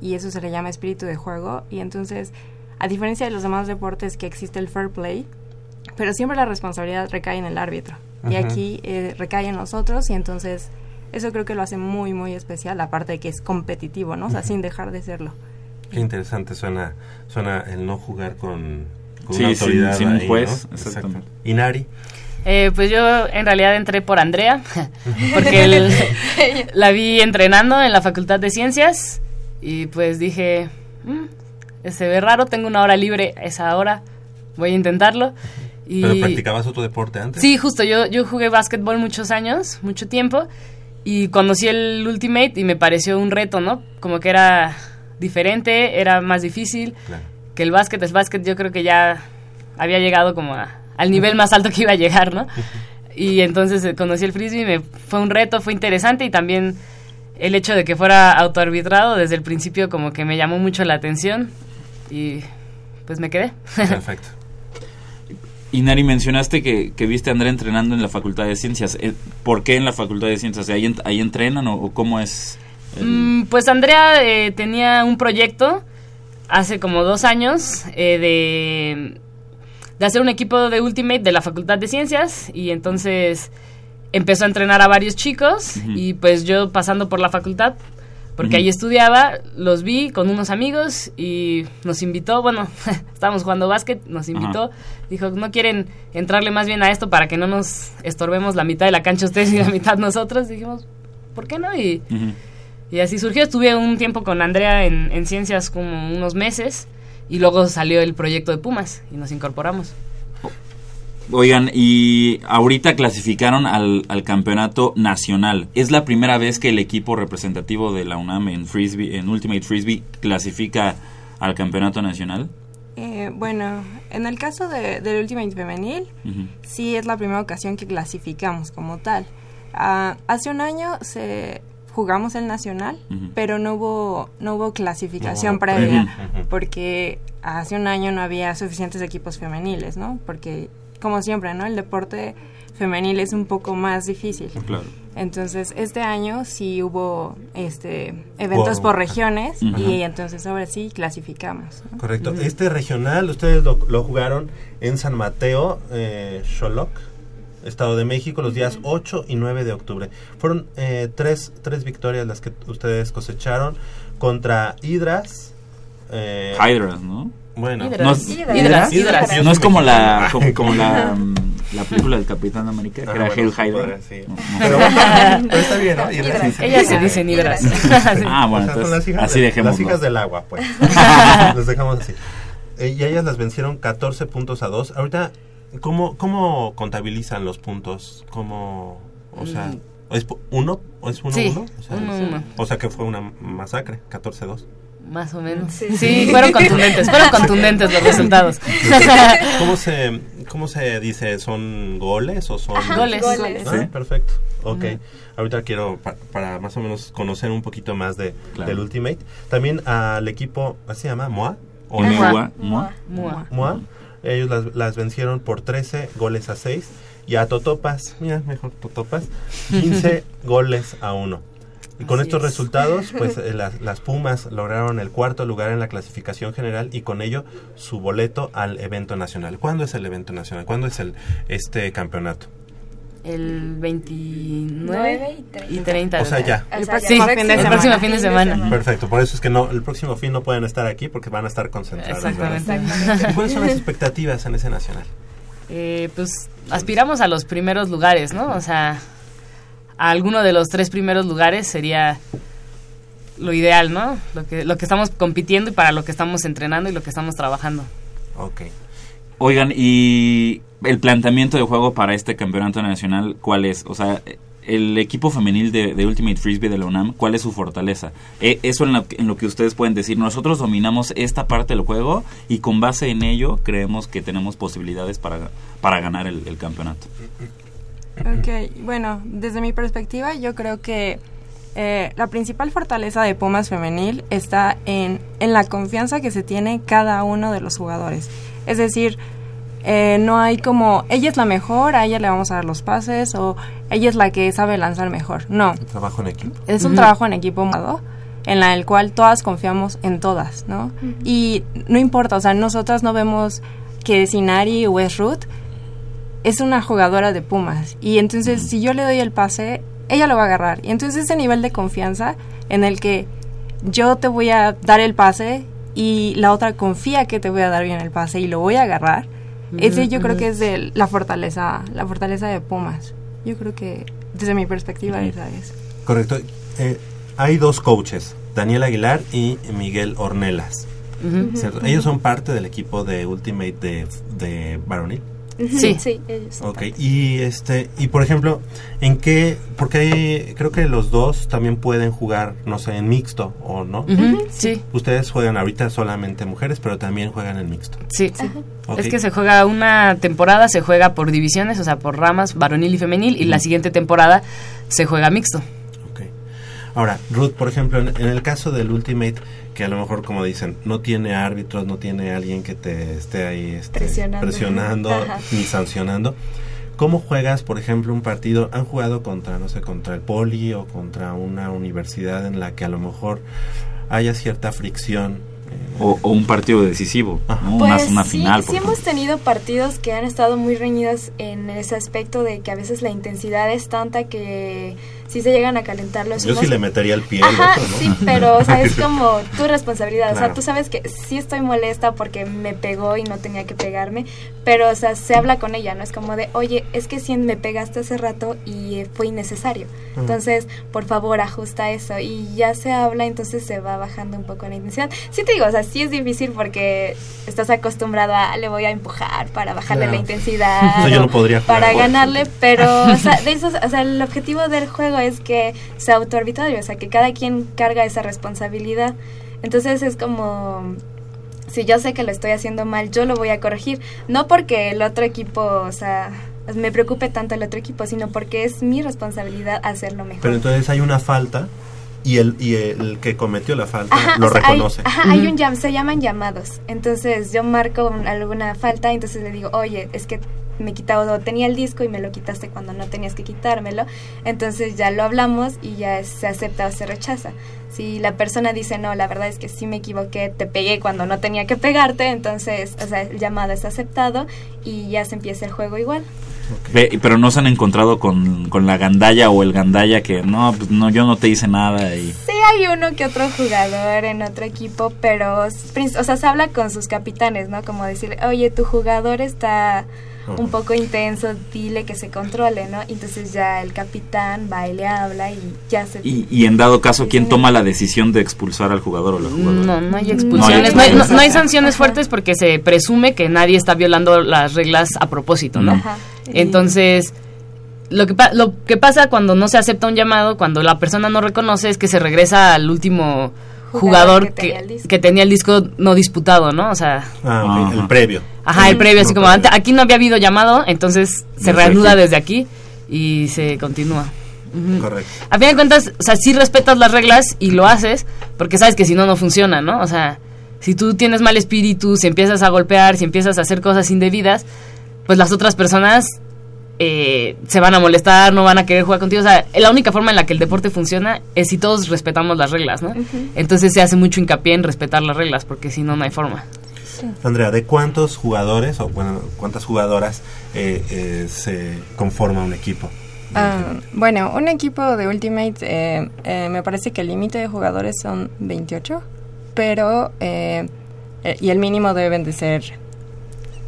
y eso se le llama espíritu de juego. Y entonces, a diferencia de los demás deportes que existe el fair play, pero siempre la responsabilidad recae en el árbitro. Y aquí eh, recae en nosotros y entonces eso creo que lo hace muy, muy especial, aparte de que es competitivo, ¿no? O sea, sin dejar de serlo. Qué interesante suena, suena el no jugar con, una autoridad. Sin, un juez, ¿Y Nari? Eh, pues yo en realidad entré por Andrea, porque la vi entrenando en la Facultad de Ciencias y pues dije, mm, se ve raro, tengo una hora libre a esa hora, voy a intentarlo. Y ¿Pero practicabas otro deporte antes? Sí, justo, yo, yo jugué básquetbol muchos años, mucho tiempo, y conocí el Ultimate y me pareció un reto, ¿no? Como que era diferente, era más difícil que el básquet. El básquet yo creo que ya había llegado como al nivel más alto que iba a llegar, ¿no? Y entonces eh, conocí el frisbee, me, fue un reto, fue interesante y también el hecho de que fuera autoarbitrado desde el principio como que me llamó mucho la atención y pues me quedé. Perfecto. Y Nari, mencionaste que, viste a Andrea entrenando en la Facultad de Ciencias. Eh, ¿Por qué en la Facultad de Ciencias? ¿Ahí, ahí entrenan o, cómo es? Mm, pues Andrea eh, tenía un proyecto hace como dos años eh, de, de hacer un equipo de Ultimate de la Facultad de Ciencias y entonces empezó a entrenar a varios chicos y pues yo pasando por la facultad porque ahí estudiaba, los vi con unos amigos y nos invitó, bueno, estábamos jugando básquet, nos invitó, dijo, ¿no quieren entrarle más bien a esto para que no nos estorbemos la mitad de la cancha ustedes y la mitad nosotros? Dijimos, ¿por qué no? Y, y así surgió, estuve un tiempo con Andrea en, en ciencias como unos meses y luego salió el proyecto de Pumas y nos incorporamos. Oigan, y ahorita clasificaron al, al, campeonato nacional. ¿Es la primera vez que el equipo representativo de la UNAM en Frisbee, en Ultimate Frisbee, clasifica al campeonato nacional? Eh, bueno, en el caso de, del Ultimate Femenil, sí es la primera ocasión que clasificamos como tal. Uh, hace un año se jugamos el nacional, pero no hubo no hubo clasificación previa porque hace un año no había suficientes equipos femeniles, ¿no? Porque como siempre, ¿no? El deporte femenil es un poco más difícil. Claro. Entonces, este año sí hubo este eventos Wow. por regiones y entonces ahora sí clasificamos. ¿no? Correcto. Este regional, ustedes lo, lo jugaron en San Mateo, eh, Xoloc, Estado de México, los días 8 y 9 de octubre. Fueron eh, tres, tres victorias las que ustedes cosecharon contra Hidras. Eh, Hydras, ¿no? Bueno, No, Hidras. es- Hidras, hidras. no es como la como, como la, mm, la película del Capitán América, que Ah, era bueno, Hail sí, Hydra. No, no. Pero, está bien, ¿no? Hidras Hidras. dicen- Ellas se dicen hidras. Ah, bueno, O sea, son entonces las hijas así de- dejémoslo. Las hijas del agua, pues. Las dejamos así. Eh, y ellas las vencieron 14 puntos a 2. Ahorita, ¿cómo, cómo contabilizan los puntos? ¿Cómo, o sea, es pu- uno? ¿O es uno Sí, uno? O sea, uno, uno. o sea que fue una masacre, 14-2. Más o menos. Sí, fueron contundentes, fueron contundentes los resultados. ¿Cómo se, ¿Cómo se dice? ¿Son goles o son...? Ajá, Goles. goles. Ah, Sí. perfecto. Ok. Ahorita quiero, pa- para más o menos conocer un poquito más de, Claro. del Ultimate. También al equipo, ¿así se llama? ¿Moa? ¿O. Mua. Moa. Ellos las, las vencieron por 13 goles a 6. Y a Totopas, mira, mejor Totopas, 15 goles a 1. Y con Así estos es. resultados, pues eh, las, las Pumas lograron el cuarto lugar en la clasificación general y con ello su boleto al evento nacional. ¿Cuándo es el evento nacional? ¿Cuándo es el este campeonato? El 29 9 y 30. y 30. O sea, ya. El próximo fin de El semana. próximo fin de semana. Perfecto, por eso es que no el próximo fin no pueden estar aquí porque van a estar concentrados. Exactamente. ¿Y ¿Cuáles son las expectativas en ese nacional? Eh, pues aspiramos a los primeros lugares, ¿no? O sea, a alguno de los tres primeros lugares sería lo ideal, ¿no? Lo que, lo que estamos compitiendo y para lo que estamos entrenando y lo que estamos trabajando. Ok. Oigan, y el planteamiento de juego para este campeonato nacional, ¿cuál es? O sea, el equipo femenil de, de Ultimate Frisbee de la UNAM, ¿cuál es su fortaleza? Eh, eso en lo, en lo que ustedes pueden decir. Nosotros dominamos esta parte del juego y con base en ello creemos que tenemos posibilidades para, para ganar el, el campeonato. Ok, bueno, desde mi perspectiva yo creo que eh, la principal fortaleza de Pumas femenil está en, en la confianza que se tiene cada uno de los jugadores. Es decir, eh, no hay como, ella es la mejor, a ella le vamos a dar los pases o ella es la que sabe lanzar mejor. No, Trabajo en equipo. es un trabajo en equipo en la el cual todas confiamos en todas, ¿no? Y no importa, o sea, nosotras no vemos que Sinari o es Ruth es una jugadora de Pumas y entonces si yo le doy el pase, ella lo va a agarrar. Y entonces ese nivel de confianza en el que yo te voy a dar el pase y la otra confía que te voy a dar bien el pase y lo voy a agarrar. Ese yo creo que es de la fortaleza, la fortaleza de Pumas. Yo creo que desde mi perspectiva esa es. Correcto. Eh, hay dos coaches, Daniel Aguilar y Miguel Ornelas. Ellos son parte del equipo de Ultimate de, de. Sí. Sí, ellos. Ok, y este, y por ejemplo, ¿en qué? Porque hay- creo que los dos también pueden jugar, no sé, en mixto o no. Sí, Ustedes juegan ahorita solamente mujeres, pero también juegan en mixto. sí. Ok. Es que se juega una temporada, se juega por divisiones, o sea, por ramas, varonil y femenil, y la siguiente temporada se juega mixto. Ahora, Ruth, por ejemplo, en, en el caso del Ultimate, que a lo mejor, como dicen, no tiene árbitros, no tiene alguien que te esté ahí este, Presionando. presionando ni sancionando. ¿Cómo juegas, por ejemplo, un partido? ¿Han jugado contra, no sé, contra el poli o contra una universidad en la que a lo mejor haya cierta fricción? eh, O, o un partido decisivo. ¿no? Pues una, una sí, final. sí hemos tenido partidos que han estado muy reñidos en ese aspecto de que a veces la intensidad es tanta que si se llegan a calentar los Yo sí le metería el pie Ajá, otro, ¿no? sí, pero o sea, es como tu responsabilidad. O sea, Claro. tú sabes que sí estoy molesta porque me pegó y no tenía que pegarme, pero o sea, se habla con ella, ¿no? Es como de, oye, es que sí me pegaste hace rato y eh, fue innecesario. Entonces, por favor, ajusta eso. Y ya se habla, entonces se va bajando un poco la intensidad. Sí te digo, o sea, sí es difícil porque estás acostumbrado a, "Ah, le voy a empujar para bajarle Claro. la intensidad. O sea, yo no podría jugar Para ganarle, pero, o sea, de eso, o sea, el objetivo del juego es que sea autoarbitrario, o sea, que cada quien carga esa responsabilidad. Entonces es como, si yo sé que lo estoy haciendo mal, yo lo voy a corregir. No porque el otro equipo, o sea, me preocupe tanto el otro equipo, sino porque es mi responsabilidad hacerlo mejor. Pero entonces hay una falta y el, y el que cometió la falta Ajá, lo o sea, hay- reconoce. ajá, hay un llam, se llaman llamados. Entonces yo marco un- alguna falta, entonces le digo, oye, es que me quitado, tenía el disco y me lo quitaste cuando no tenías que quitármelo. Entonces ya lo hablamos y ya se acepta o se rechaza. Si la persona dice, no, la verdad es que sí me equivoqué, te pegué cuando no tenía que pegarte, entonces, o sea, el llamado es aceptado y ya se empieza el juego igual. Pero no se han encontrado con, con la gandalla o el gandalla que no, pues no, yo no te hice nada y... Sí hay uno que otro jugador en otro equipo, pero, o sea, se habla con sus capitanes, ¿no? Como decirle, oye, tu jugador está un poco intenso, dile que se controle, ¿no? Entonces ya el capitán va y le habla y ya se... Y, y en dado caso, ¿quién toma la decisión de expulsar al jugador o la jugadora? No, no hay expulsiones. No hay, no- no hay expulsiones. sanciones fuertes porque se presume que nadie está violando las reglas a propósito, ¿no? Ajá. Entonces, lo que, pa- lo que pasa cuando no se acepta un llamado, cuando la persona no reconoce, es que se regresa al último Jugador que que, tenía el disco. que tenía el disco no disputado, ¿no? O sea, Ah, el previo. ajá, el previo, así No, como previo. antes, aquí no había habido llamado, entonces se Desde reanuda aquí. desde aquí y se continúa. Correcto. A fin de cuentas, o sea, sí respetas las reglas y lo haces porque sabes que si no, no funciona, ¿no? O sea, si tú tienes mal espíritu, si empiezas a golpear, si empiezas a hacer cosas indebidas, pues las otras personas eh, se van a molestar, no van a querer jugar contigo. O sea, la única forma en la que el deporte funciona es si todos respetamos las reglas, ¿no? Entonces se hace mucho hincapié en respetar las reglas porque si no, no hay forma. Andrea, ¿de cuántos jugadores o bueno, cuántas jugadoras eh, eh, se conforma un equipo? Ah, bueno, un equipo de Ultimate eh, eh, me parece que el límite de jugadores son 28, pero y el mínimo deben de ser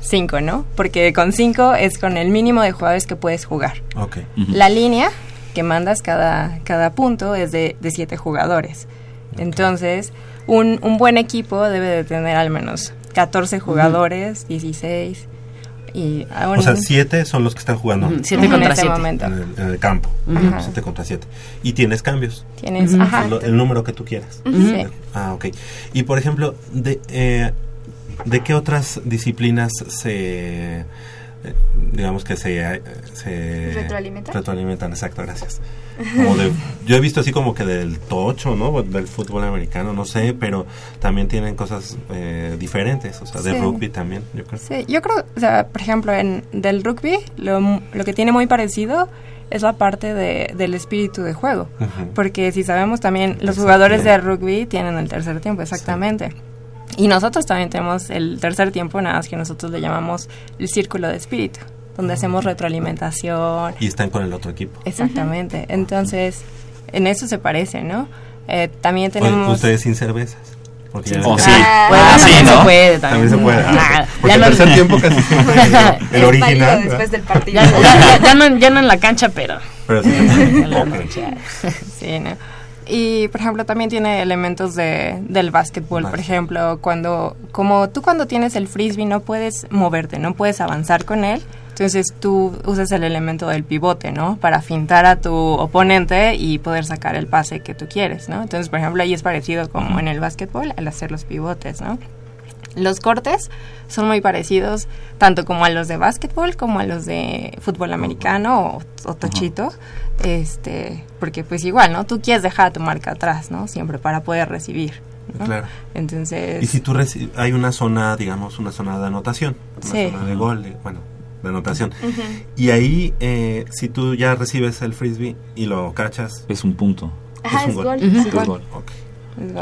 5, ¿no? Porque con 5 es con el mínimo de jugadores que puedes jugar. Ok. Ujú. La línea que mandas cada, cada punto es de 7 jugadores. Entonces, un, un buen equipo debe de tener al menos 14 jugadores, 16. Y aún O sea, siete son los que están jugando Ujú, siete en contra ese siete. momento. en el, en el campo. Ajá. Siete contra siete. Y tienes cambios. Tienes, Lo- el número que tú quieras. sí. Ah, ok. Y por ejemplo, de, eh, ¿de qué otras disciplinas se, digamos que se, se ¿Retroalimentan? retroalimentan? Exacto, gracias. Como de- yo he visto así como que del tocho, ¿no? Del fútbol americano, no sé, pero también tienen cosas eh, diferentes, o sea, de Sí. rugby también, yo creo. Sí, yo creo, o sea, por ejemplo, en del rugby, lo, lo que tiene muy parecido es la parte de, del espíritu de juego. Porque si sabemos también, los jugadores de rugby tienen el tercer tiempo, exactamente. Y nosotros también tenemos el tercer tiempo, nada más que nosotros le llamamos el círculo de espíritu, donde hacemos retroalimentación. Y están con el otro equipo. Exactamente. Entonces, en eso se parece, ¿no? Eh, también tenemos... ustedes sin cervezas. Porque ya ves Oh, sí. Ah, Bueno, Ah, sí, también ¿no? se puede. También se puede. Ah, Porque ya el no- tercer tiempo casi es el original. válido ¿verdad? después del partido. Ya, ya- ya no, ya no en la cancha, pero Pero sí, en la ok. noche. Sí, ¿no? Y, por ejemplo, también tiene elementos de, del básquetbol. Por ejemplo, cuando, como tú cuando tienes el frisbee no puedes moverte, no puedes avanzar con él. Entonces tú usas el elemento del pivote, ¿no? Para fintar a tu oponente y poder sacar el pase que tú quieres, ¿no? Entonces, por ejemplo, ahí es parecido como en el básquetbol al hacer los pivotes, ¿no? Los cortes son muy parecidos tanto como a los de básquetbol como a los de fútbol americano o, o tochito, este, porque pues igual, ¿no? Tú quieres dejar tu marca atrás, ¿no? Siempre para poder recibir. ¿no? Claro. Entonces, Y si tú hay una zona, digamos, una zona de anotación, una Sí. zona de gol, de- bueno, de anotación. Y ahí, eh, si tú ya recibes el frisbee y lo cachas, Es un punto. Ajá, es un es gol. gol. Es.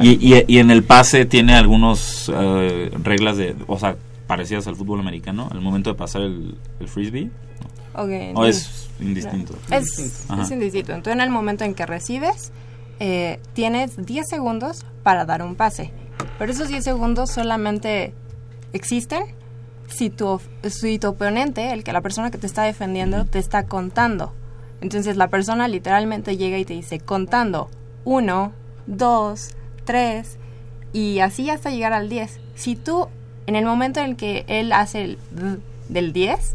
Y, y, y en el pase tiene algunos eh, reglas de, o sea, parecidas al fútbol americano al momento de pasar el, el frisbee? Ok, ¿O es indistinto? Es, es indistinto. Entonces, en el momento en que recibes, eh, tienes 10 segundos para dar un pase. Pero esos 10 segundos solamente existen si tu, si tu oponente, el que la persona que te está defendiendo, te está contando. Entonces, la persona literalmente llega y te dice, contando, 1, 2, 3, y así hasta llegar al 10. Si tú, en el momento en el que él hace el del 10,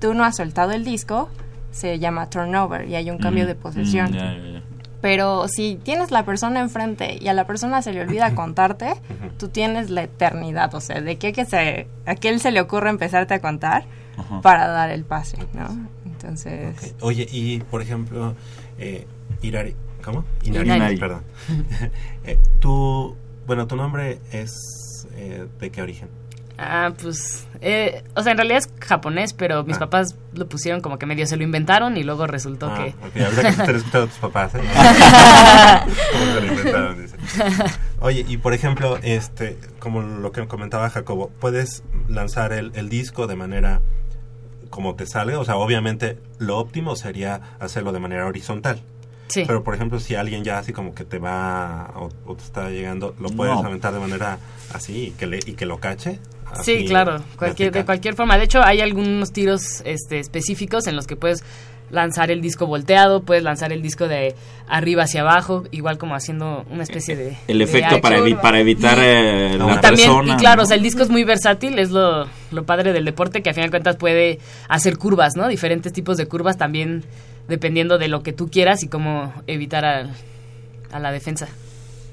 tú no has soltado el disco, se llama turnover y hay un cambio Mm, de posesión. mm. Pero si tienes la persona enfrente y a la persona se le olvida contarte, tú tienes la eternidad. O sea, ¿de qué que se, a qué él se le ocurre empezarte a contar para dar el pase, ¿no? Entonces. Oye, y por ejemplo, eh, Irari, ¿cómo? Inari. perdón. Eh, tú, bueno, tu nombre es eh, de qué origen? Ah, pues, eh, o sea, en realidad es japonés, pero mis Ah. papás lo pusieron como que medio se lo inventaron y luego resultó Ah, que... ok, ahorita que estén escuchando tus papás, ¿eh? ¿Cómo se lo inventaron? Dice. Oye, y por ejemplo, este, como lo que comentaba Jacobo, puedes lanzar el, el disco de manera como te sale, o sea, obviamente lo óptimo sería hacerlo de manera horizontal. Sí. Pero por ejemplo, si alguien ya así como que te va o, o te está llegando, lo puedes No. aventar de manera así y que, le, y que lo cache. Sí, claro, cualquier, de cualquier forma. De hecho, hay algunos tiros este, específicos en los que puedes lanzar el disco volteado, puedes lanzar el disco de arriba hacia abajo, igual como haciendo una especie de... El de efecto para, evi- para evitar eh, Y la Y también, persona. y claro, ¿no? o sea, el disco es muy versátil, es lo, lo padre del deporte, que a fin de cuentas puede hacer curvas, ¿no? Diferentes tipos de curvas también, dependiendo de lo que tú quieras y cómo evitar al- a la defensa.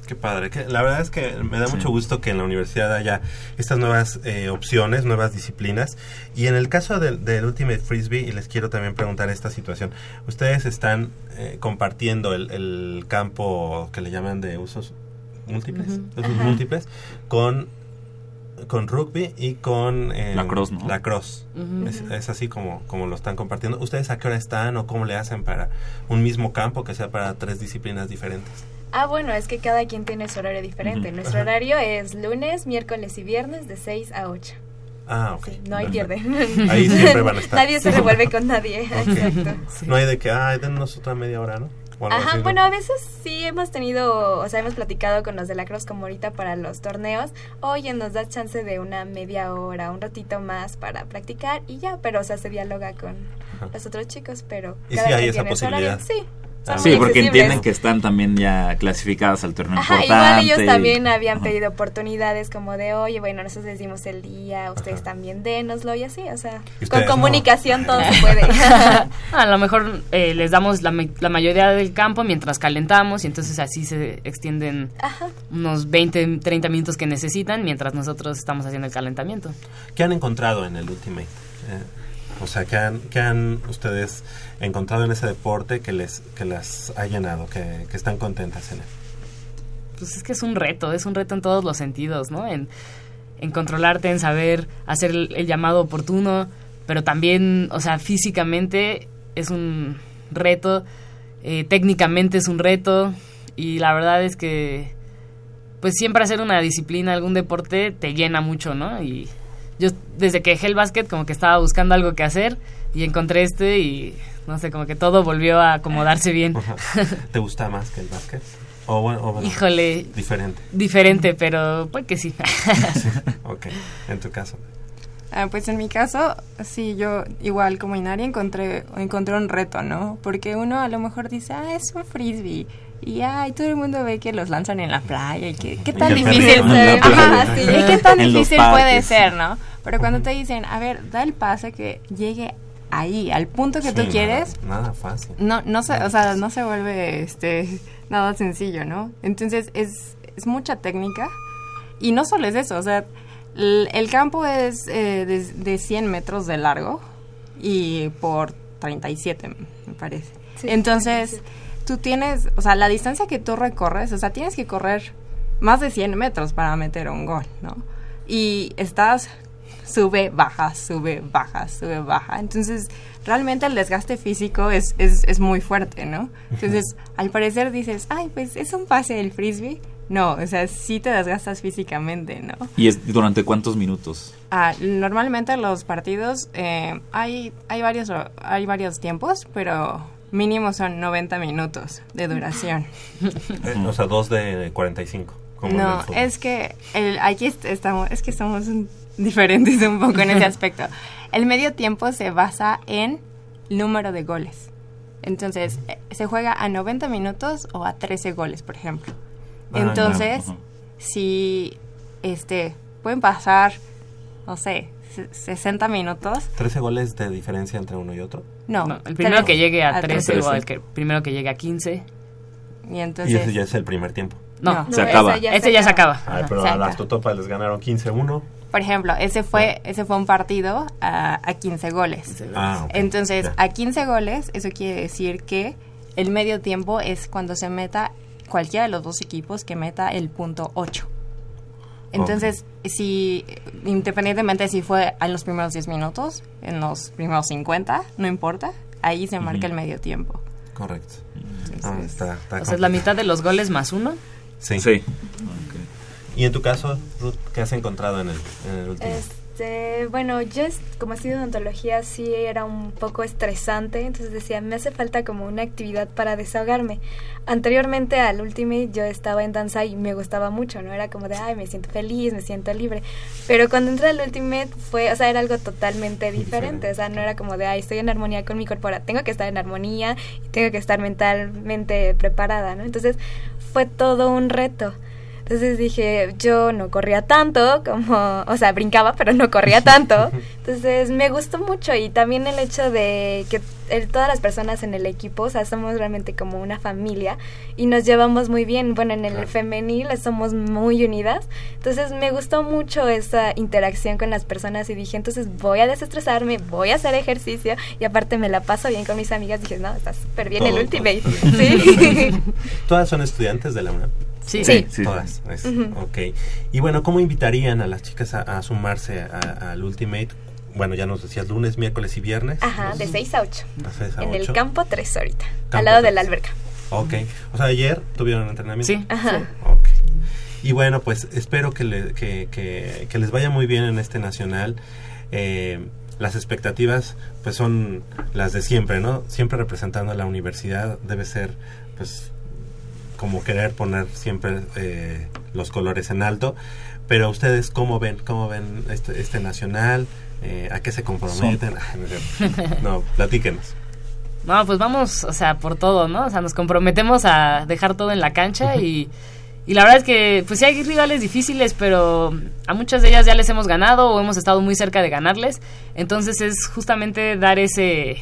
Qué padre. que la verdad es que me da mucho gusto que en la universidad haya estas nuevas eh, opciones, nuevas disciplinas. Y en el caso del, del Ultimate Frisbee, y les quiero también preguntar esta situación, ustedes están eh, compartiendo el, el campo que le llaman de usos múltiples, usos múltiples, con, con rugby y con eh, Lacrosse, ¿no? lacrosse. Ujú. Es, es así como, como lo están compartiendo. ¿Ustedes a qué hora están o cómo le hacen para un mismo campo que sea para tres disciplinas diferentes? Ah, bueno, es que cada quien tiene su horario diferente. Nuestro Ajá. horario es lunes, miércoles y viernes de 6 a 8. Ah, ok. Sí, no hay pierde. Ahí siempre van a estar. Nadie se revuelve con nadie. Exacto. No hay de que, ay, denos otra media hora, ¿no? Ajá, bueno, a veces sí hemos tenido, o sea, hemos platicado con los de la Cruz como ahorita para los torneos. Oye, nos das chance de una media hora, un ratito más para practicar y ya, pero o sea, se dialoga con Ajá. los otros chicos, pero ¿Y cada sí hay esa horario. posibilidad? Sí. Son Sí, porque entienden que están también ya clasificadas al torneo Ajá, importante. igual ellos también habían Ajá. pedido oportunidades como de, oye, bueno, nosotros les dimos el día, ustedes Ajá. también dénoslo y así, o sea, con comunicación no. todo se puede. A lo mejor eh, les damos la, la mayoría del campo mientras calentamos y entonces así se extienden Ajá. unos 20, 30 minutos que necesitan mientras nosotros estamos haciendo el calentamiento. ¿Qué han encontrado en el Ultimate? Eh, o sea, ¿qué han, qué han ustedes encontrado en ese deporte que les que las ha llenado, que, que están contentas en él? Pues es que es un reto, es un reto en todos los sentidos, ¿no? En, en controlarte, en saber hacer el, llamado oportuno, pero también, o sea, físicamente es un reto, eh, técnicamente es un reto, y la verdad es que, pues siempre hacer una disciplina, algún deporte, te llena mucho, ¿no? Y yo desde que dejé el básquet como que estaba buscando algo que hacer y encontré este y no sé, como que todo volvió a acomodarse bien. ¿Te gusta más que el básquet? O bueno, o bueno, Híjole, diferente. diferente, pero pues que sí. Ok, en tu caso. Ah, pues en mi caso, sí, yo igual como Inari encontré, encontré un reto, ¿no? Porque uno a lo mejor dice, ah, es un frisbee. Y ay, todo el mundo ve que los lanzan en la playa y que qué tan difícil, Ajá, sí, y qué tan difícil puede ser, ¿no? Pero cuando te dicen, a ver, da el pase que llegue ahí, al punto que Sí, tú nada- quieres, Nada, fácil. no, no se, o sea, no se vuelve este nada sencillo, ¿no? Entonces es, es mucha técnica y no solo es eso, o sea, el, el campo es eh, de, de 100 metros de largo y por 37, me parece. Sí, Entonces, 37. Tú tienes, o sea, la distancia que tú recorres, o sea, tienes que correr más de 100 metros para meter un gol, ¿no? Y estás sube, baja, sube, baja, sube, baja. Entonces, realmente el desgaste físico es, es, es muy fuerte, ¿no? Entonces, al parecer dices, ay, pues es un pase del frisbee, no, o sea, sí te desgastas físicamente, ¿no? ¿Y es durante cuántos minutos? Ah, normalmente los partidos eh, hay, hay, varios, hay varios tiempos, pero mínimo son 90 minutos de duración. Eh, o sea, dos de 45. Como No, es que el, aquí est- estamos, es que estamos diferentes un poco en ese aspecto. El medio tiempo se basa en número de goles. Entonces, eh, se juega a 90 minutos o a 13 goles, por ejemplo. Ah, Entonces, si este pueden pasar, no sé, 60 minutos. 13 goles de diferencia entre uno y otro. No, No, el primero tres- que llegue a a 13 o 13. el que, primero que llegue a 15. Y y entonces, ese ya es el primer tiempo. No, No. Se No, acaba. esa ese ya se acaba. Ay, pero Se a las. Totopas les ganaron 15-1. por ejemplo, ese fue ese fue un partido a, a 15 goles. Ah, ok. Entonces, Ya. a 15 goles, eso quiere decir que el medio tiempo es cuando se meta cualquiera de los dos equipos que meta el punto 8. Entonces, si independientemente si fue en los primeros 10 minutos, en los primeros 50, no importa, ahí se marca el medio tiempo. Correcto. Ah, está, está O sea, es la mitad de los goles más uno. Sí. Sí. Y en tu caso, Ruth, ¿qué has encontrado en el, en el último? Este, bueno, yo como estudio odontología sí era un poco estresante, entonces decía, me hace falta como una actividad para desahogarme. Anteriormente al Ultimate yo estaba en danza y me gustaba mucho, ¿no? Era como de, ay, me siento feliz, me siento libre. Pero cuando entré al Ultimate fue, o sea, era algo totalmente diferente, o sea, no era como de, ay, estoy en armonía con mi cuerpo, ahora tengo que estar en armonía y tengo que estar mentalmente preparada, ¿no? Entonces fue todo un reto. Entonces dije, yo no corría tanto como, o sea, brincaba, pero no corría tanto. Entonces me gustó mucho y también el hecho de que el- todas las personas en el equipo, o sea, somos realmente como una familia y nos llevamos muy bien. Bueno, en el Claro. femenil somos muy unidas. Entonces me gustó mucho esa interacción con las personas y dije, entonces voy a desestresarme, voy a hacer ejercicio y aparte me la paso bien con mis amigas. Dije, no, está súper bien el Ultimate. Sí. ¿Todas son estudiantes de la UNAM? Sí, Sí. Todas. es- Ujú. Ok. Y bueno, ¿cómo invitarían a las chicas a, a sumarse a- al Ultimate? Bueno, ya nos decías lunes, miércoles y viernes. Ajá, de 6 a 8. A seis a En el campo 3 ahorita, Campo al lado de la alberca. Ok. O sea, ayer tuvieron entrenamiento. Sí. Ajá. Ok. Y bueno, pues espero que, le- que, que- que les vaya muy bien en este nacional. Eh, las expectativas pues son las de siempre, ¿no? Siempre representando a la universidad debe ser pues como querer poner siempre eh, los colores en alto. Pero ustedes cómo ven, cómo ven este, este nacional, Eh, a qué se comprometen. No, platíquenos. No, pues vamos, o sea, por todo, ¿no? O sea, nos comprometemos a dejar todo en la cancha y, y la verdad es que, pues sí hay rivales difíciles, pero a muchas de ellas ya les hemos ganado o hemos estado muy cerca de ganarles. Entonces es justamente dar ese,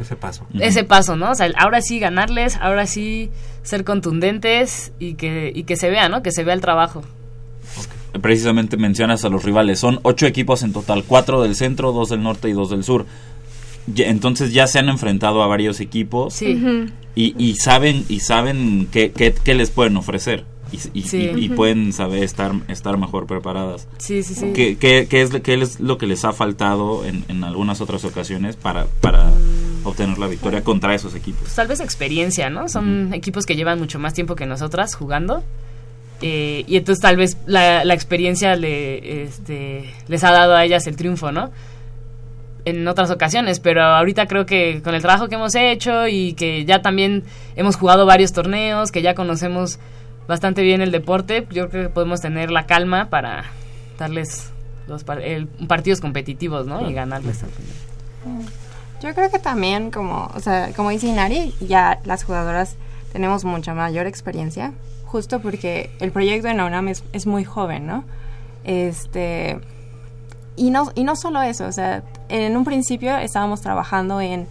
Ese paso. Ese paso, ¿no? O sea, ahora sí ganarles, ahora sí ser contundentes y que, y que se vea, ¿no? Que se vea el trabajo. Precisamente mencionas a los rivales. Son ocho equipos en total, cuatro del centro, dos del norte y dos del sur. Entonces ya se han enfrentado a varios equipos Sí. Y, y saben y saben qué, qué, qué les pueden ofrecer y, y- Sí. y- y pueden saber estar estar mejor preparadas. Sí, sí, sí. ¿Qué, qué, qué es, qué es lo que les ha faltado en, en algunas otras ocasiones para, para Mm. Obtener la victoria contra esos equipos? pues, tal vez experiencia, ¿no? Son equipos que llevan mucho más tiempo que nosotras jugando. eh, y entonces tal vez la, la experiencia le, este, les ha dado a ellas el triunfo, ¿no? En otras ocasiones, pero ahorita creo que con el trabajo que hemos hecho y que ya también hemos jugado varios torneos, que ya conocemos bastante bien el deporte, yo creo que podemos tener la calma para darles los par- el- partidos competitivos, ¿no? Y ganarles al final. Yo creo que también, como, o sea, como dice Inari, ya las jugadoras tenemos mucha mayor experiencia, justo porque el proyecto de UNAM es, es muy joven, ¿no? Este, y no, y no solo eso, o sea, en un principio estábamos trabajando en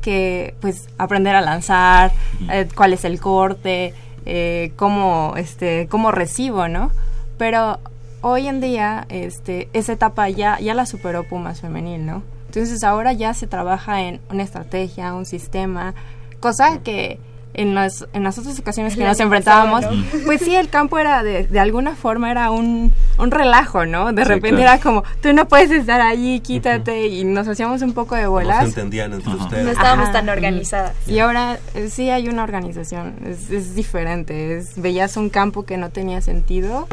que, pues, aprender a lanzar, eh, cuál es el corte, eh, cómo, este, cómo recibo, ¿no? Pero hoy en día, este, esa etapa ya, ya la superó Pumas Femenil, ¿no? Entonces ahora ya se trabaja en una estrategia, un sistema, cosa que, en las, en las otras ocasiones que El nos enfrentábamos, pasado, pues sí, el campo era de, de alguna forma era un, un relajo, ¿no? De Sí, repente claro. era como, tú no puedes estar allí, quítate, y nos hacíamos un poco de No se bolas. entendían entre Ajá. ustedes. No estábamos Ajá. tan organizadas. Y ahora eh, sí hay una organización, es, es diferente, es, veías un campo que no tenía sentido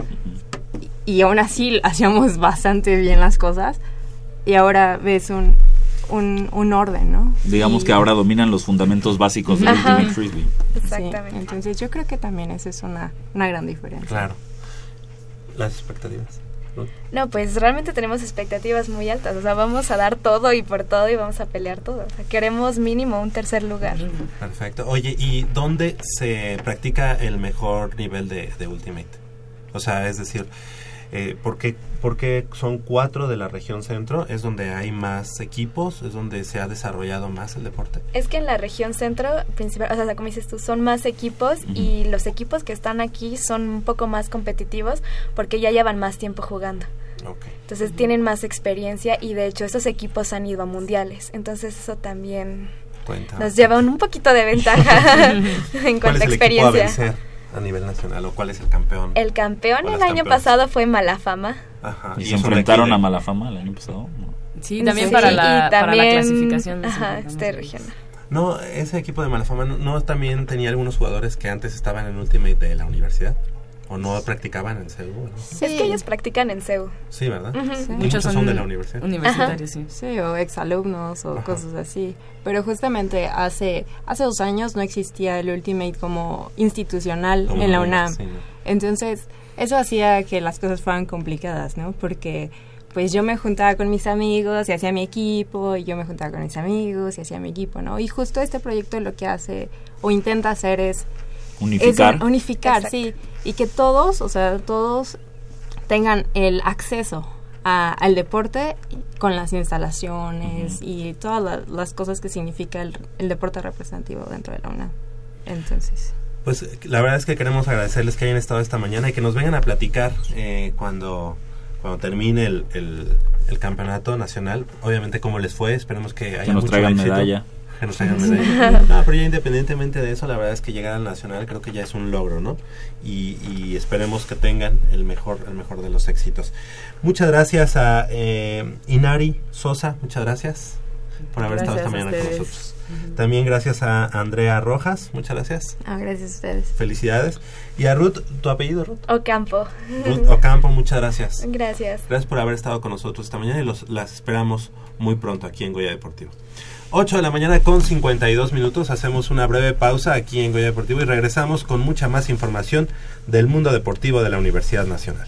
y, y aún así hacíamos bastante bien las cosas y ahora ves un, un, un orden, ¿no? Digamos Y- que ahora dominan los fundamentos básicos del Ajá. Ultimate Frisbee. sí, Exactamente. entonces yo creo que también esa es una, una gran diferencia. Claro. Las expectativas. No, pues realmente tenemos expectativas muy altas. O sea, vamos a dar todo y por todo y vamos a pelear todo. O sea, queremos mínimo un tercer lugar. Perfecto. Oye, ¿y dónde se practica el mejor nivel de, de Ultimate? O sea, es decir, eh, ¿por, qué, por qué son cuatro de la región centro? ¿Es donde hay más equipos? ¿Es donde se ha desarrollado más el deporte? Es que en la región centro, principal, o sea, como dices tú, son más equipos y los equipos que están aquí son un poco más competitivos porque ya llevan más tiempo jugando. Entonces tienen más experiencia y de hecho estos equipos han ido a mundiales. Entonces eso también Cuenta. nos lleva un, un poquito de ventaja en ¿Cuál cuanto a experiencia. A nivel nacional o cuál es el campeón? El campeón el año pasado fue Malafama. Ajá. Y, ¿Y se enfrentaron a Malafama el año pasado. Sí, también Sí, para, la, para la también- clasificación. Ajá, este regional. No, ese equipo de Malafama no, no también tenía algunos jugadores que antes estaban en Ultimate de la universidad o no practicaban en CEU, ¿no? Sí. Es que ellos practican en CEU. Sí, ¿verdad? Sí. Y Muchos son de la universidad. Universitarios, sí. Sí, o exalumnos o Ajá. cosas así. Pero justamente hace, hace dos años no existía el Ultimate como institucional Como en la una, UNAM. sí, ¿no? Entonces, eso hacía que las cosas fueran complicadas, ¿no? Porque pues yo me juntaba con mis amigos y hacía mi equipo, y yo me juntaba con mis amigos y hacía mi equipo, ¿no? Y justo este proyecto lo que hace o intenta hacer es Unificar. es unificar, Exacto. sí. Y que todos, o sea, todos tengan el acceso a- al deporte con las instalaciones y todas la- las cosas que significa el, el deporte representativo dentro de la UNAM. Entonces, Pues la verdad es que queremos agradecerles que hayan estado esta mañana y que nos vengan a platicar eh, cuando, cuando termine el, el- el campeonato nacional. Obviamente cómo les fue, esperemos que haya que nos mucho traigan éxito. medalla. Traigan medalla. No, pero ya independientemente de eso, la verdad es que llegar al nacional creo que ya es un logro, ¿no? Y, y esperemos que tengan el mejor, el mejor de los éxitos. Muchas gracias a eh, Inari Sosa, muchas gracias por haber estado esta mañana con nosotros. También gracias a Andrea Rojas, muchas gracias. ah, gracias a ustedes. Felicidades. Y a Ruth, ¿tu apellido, Ruth? Ocampo. Ruth Ocampo, muchas gracias. Gracias. Gracias por haber estado con nosotros esta mañana y los, las esperamos muy pronto aquí en Goya Deportivo. 8 de la mañana con 52 minutos. Hacemos una breve pausa aquí en Goya Deportivo y regresamos con mucha más información del mundo deportivo de la Universidad Nacional.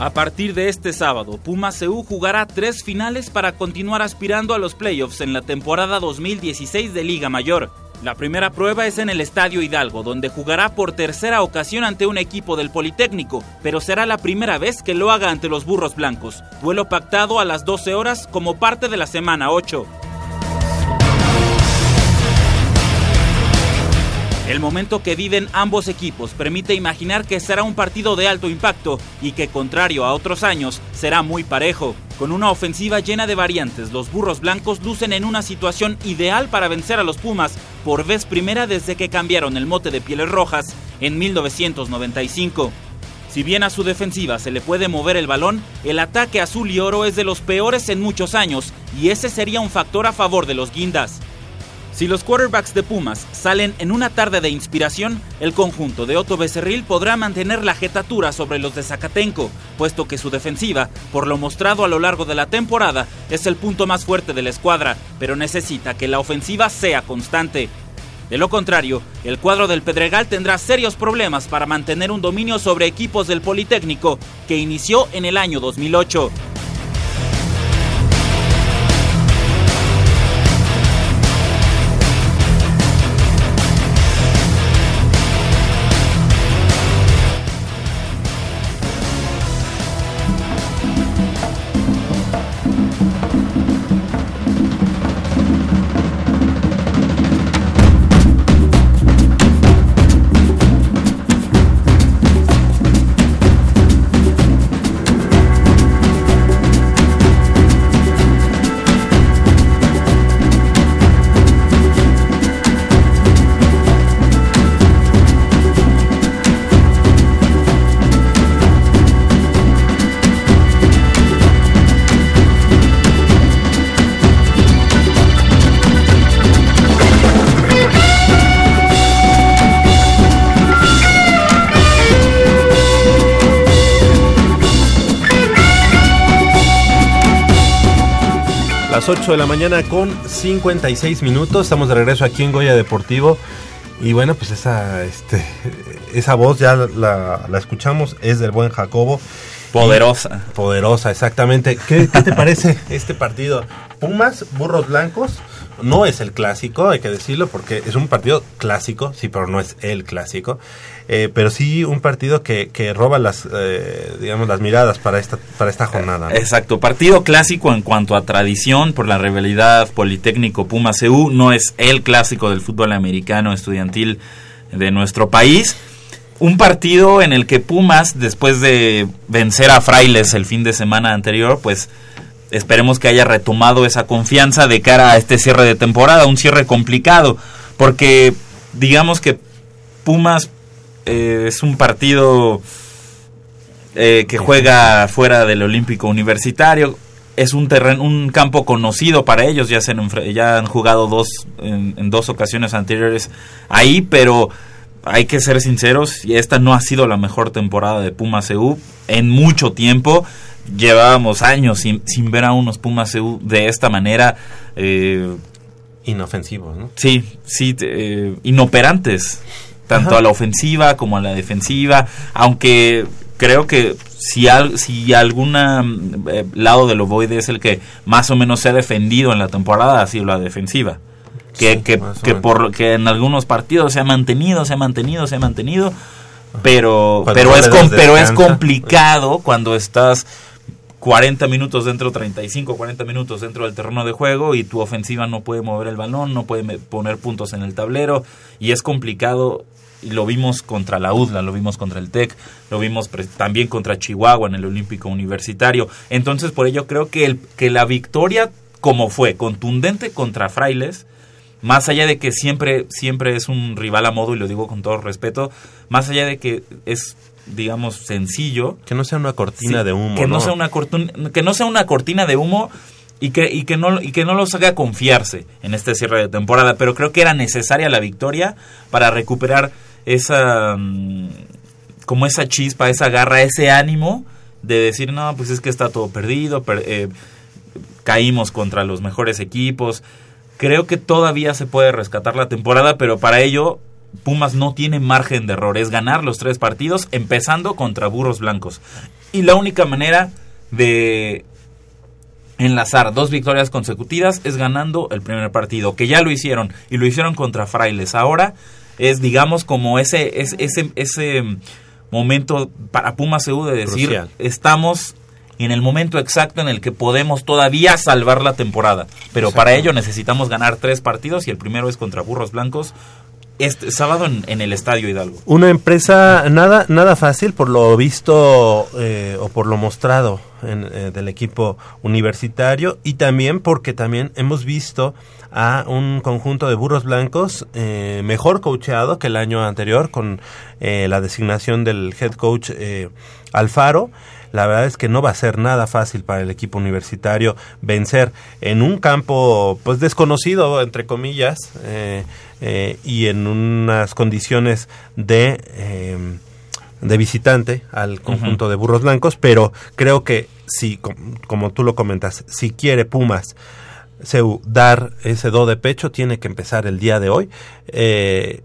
A partir de este sábado, Puma CU jugará tres finales para continuar aspirando a los playoffs en la temporada 2016 de Liga Mayor. La primera prueba es en el Estadio Hidalgo, donde jugará por tercera ocasión ante un equipo del Politécnico, pero será la primera vez que lo haga ante los Burros Blancos. Duelo pactado a las 12 horas como parte de la semana 8. El momento que viven ambos equipos permite imaginar que será un partido de alto impacto y que, contrario a otros años, será muy parejo. Con una ofensiva llena de variantes, los burros blancos lucen en una situación ideal para vencer a los Pumas por vez primera desde que cambiaron el mote de pieles rojas en 1995. Si bien a su defensiva se le puede mover el balón, el ataque azul y oro es de los peores en muchos años y ese sería un factor a favor de los guindas. Si los quarterbacks de Pumas salen en una tarde de inspiración, el conjunto de Otto Becerril podrá mantener la jetatura sobre los de Zacatenco, puesto que su defensiva, por lo mostrado a lo largo de la temporada, es el punto más fuerte de la escuadra, pero necesita que la ofensiva sea constante. De lo contrario, el cuadro del Pedregal tendrá serios problemas para mantener un dominio sobre equipos del Politécnico que inició en el año 2008. 8 de la mañana con 56 minutos. Estamos de regreso aquí en Goya Deportivo. Y bueno, pues esa, este, esa voz ya la, la escuchamos, es del buen Jacobo. Poderosa. Y- poderosa, exactamente. ¿Qué, qué te parece este partido? Pumas, burros blancos. No es el clásico, hay que decirlo, porque es un partido clásico, sí, pero no es el clásico. Eh, pero sí un partido que, que roba las, eh, digamos, las miradas para esta, para esta jornada. ¿no? Exacto, partido clásico en cuanto a tradición por la rivalidad Politécnico Puma CU, no es el clásico del fútbol americano estudiantil de nuestro país. Un partido en el que Pumas, después de vencer a Frailes el fin de semana anterior, pues esperemos que haya retomado esa confianza de cara a este cierre de temporada, un cierre complicado, porque digamos que Pumas eh, es un partido eh, que juega fuera del Olímpico Universitario. Es un terreno, un campo conocido para ellos. Ya se han, ya han jugado dos en, en dos ocasiones anteriores ahí, pero hay que ser sinceros. y Esta no ha sido la mejor temporada de Pumas CU en mucho tiempo. Llevábamos años sin, sin ver a unos Pumas de esta manera. eh, Inofensivos, ¿no? Sí, sí, eh, inoperantes, tanto Ajá. a la ofensiva como a la defensiva, aunque creo que si, al, si algún lado del ovoide es el que más o menos se ha defendido en la temporada, ha sido la defensiva. Que, Sí, que, que por que en algunos partidos se ha mantenido, se ha mantenido, se ha mantenido, pero Cuando pero es com- pero es complicado cuando estás 40 minutos dentro, 35, 40 minutos dentro del terreno de juego y tu ofensiva no puede mover el balón, no puede poner puntos en el tablero y es complicado. Lo vimos contra la UDLA, lo vimos contra el TEC, lo vimos también contra Chihuahua en el Olímpico Universitario. Entonces, por ello creo que, el, que la victoria, como fue, contundente contra Frailes, más allá de que siempre, siempre es un rival a modo, y lo digo con todo respeto, más allá de que es, digamos, sencillo, Que no sea una cortina Sí, de humo. que no, ¿no? sea una que no sea una cortina de humo y que y que no y que no los haga confiarse en este cierre de temporada pero creo que era necesaria la victoria para recuperar esa mm, como esa chispa esa garra ese ánimo de decir no pues es que está todo perdido per- eh, caímos contra los mejores equipos creo que todavía se puede rescatar la temporada pero para ello Pumas no tiene margen de error, es ganar los tres partidos empezando contra Burros Blancos. Y la única manera de enlazar dos victorias consecutivas es ganando el primer partido, que ya lo hicieron y lo hicieron contra Frailes. Ahora es digamos como ese es- ese ese momento para Pumas CU de decir Crucial. estamos en el momento exacto en el que podemos todavía salvar la temporada. Pero para ello necesitamos ganar tres partidos y el primero es contra Burros Blancos este sábado en, el Estadio Hidalgo? Una empresa nada nada fácil por lo visto eh, o por lo mostrado en, eh, del equipo universitario y también porque también hemos visto a un conjunto de burros blancos eh, mejor coacheado que el año anterior con eh, la designación del head coach eh, Alfaro. La verdad es que no va a ser nada fácil para el equipo universitario vencer en un campo pues desconocido entre comillas eh, y en unas condiciones de eh, de visitante al conjunto de burros blancos, pero creo que si, com- como tú lo comentas, si quiere Pumas Seu, dar ese do de pecho, tiene que empezar el día de hoy, eh,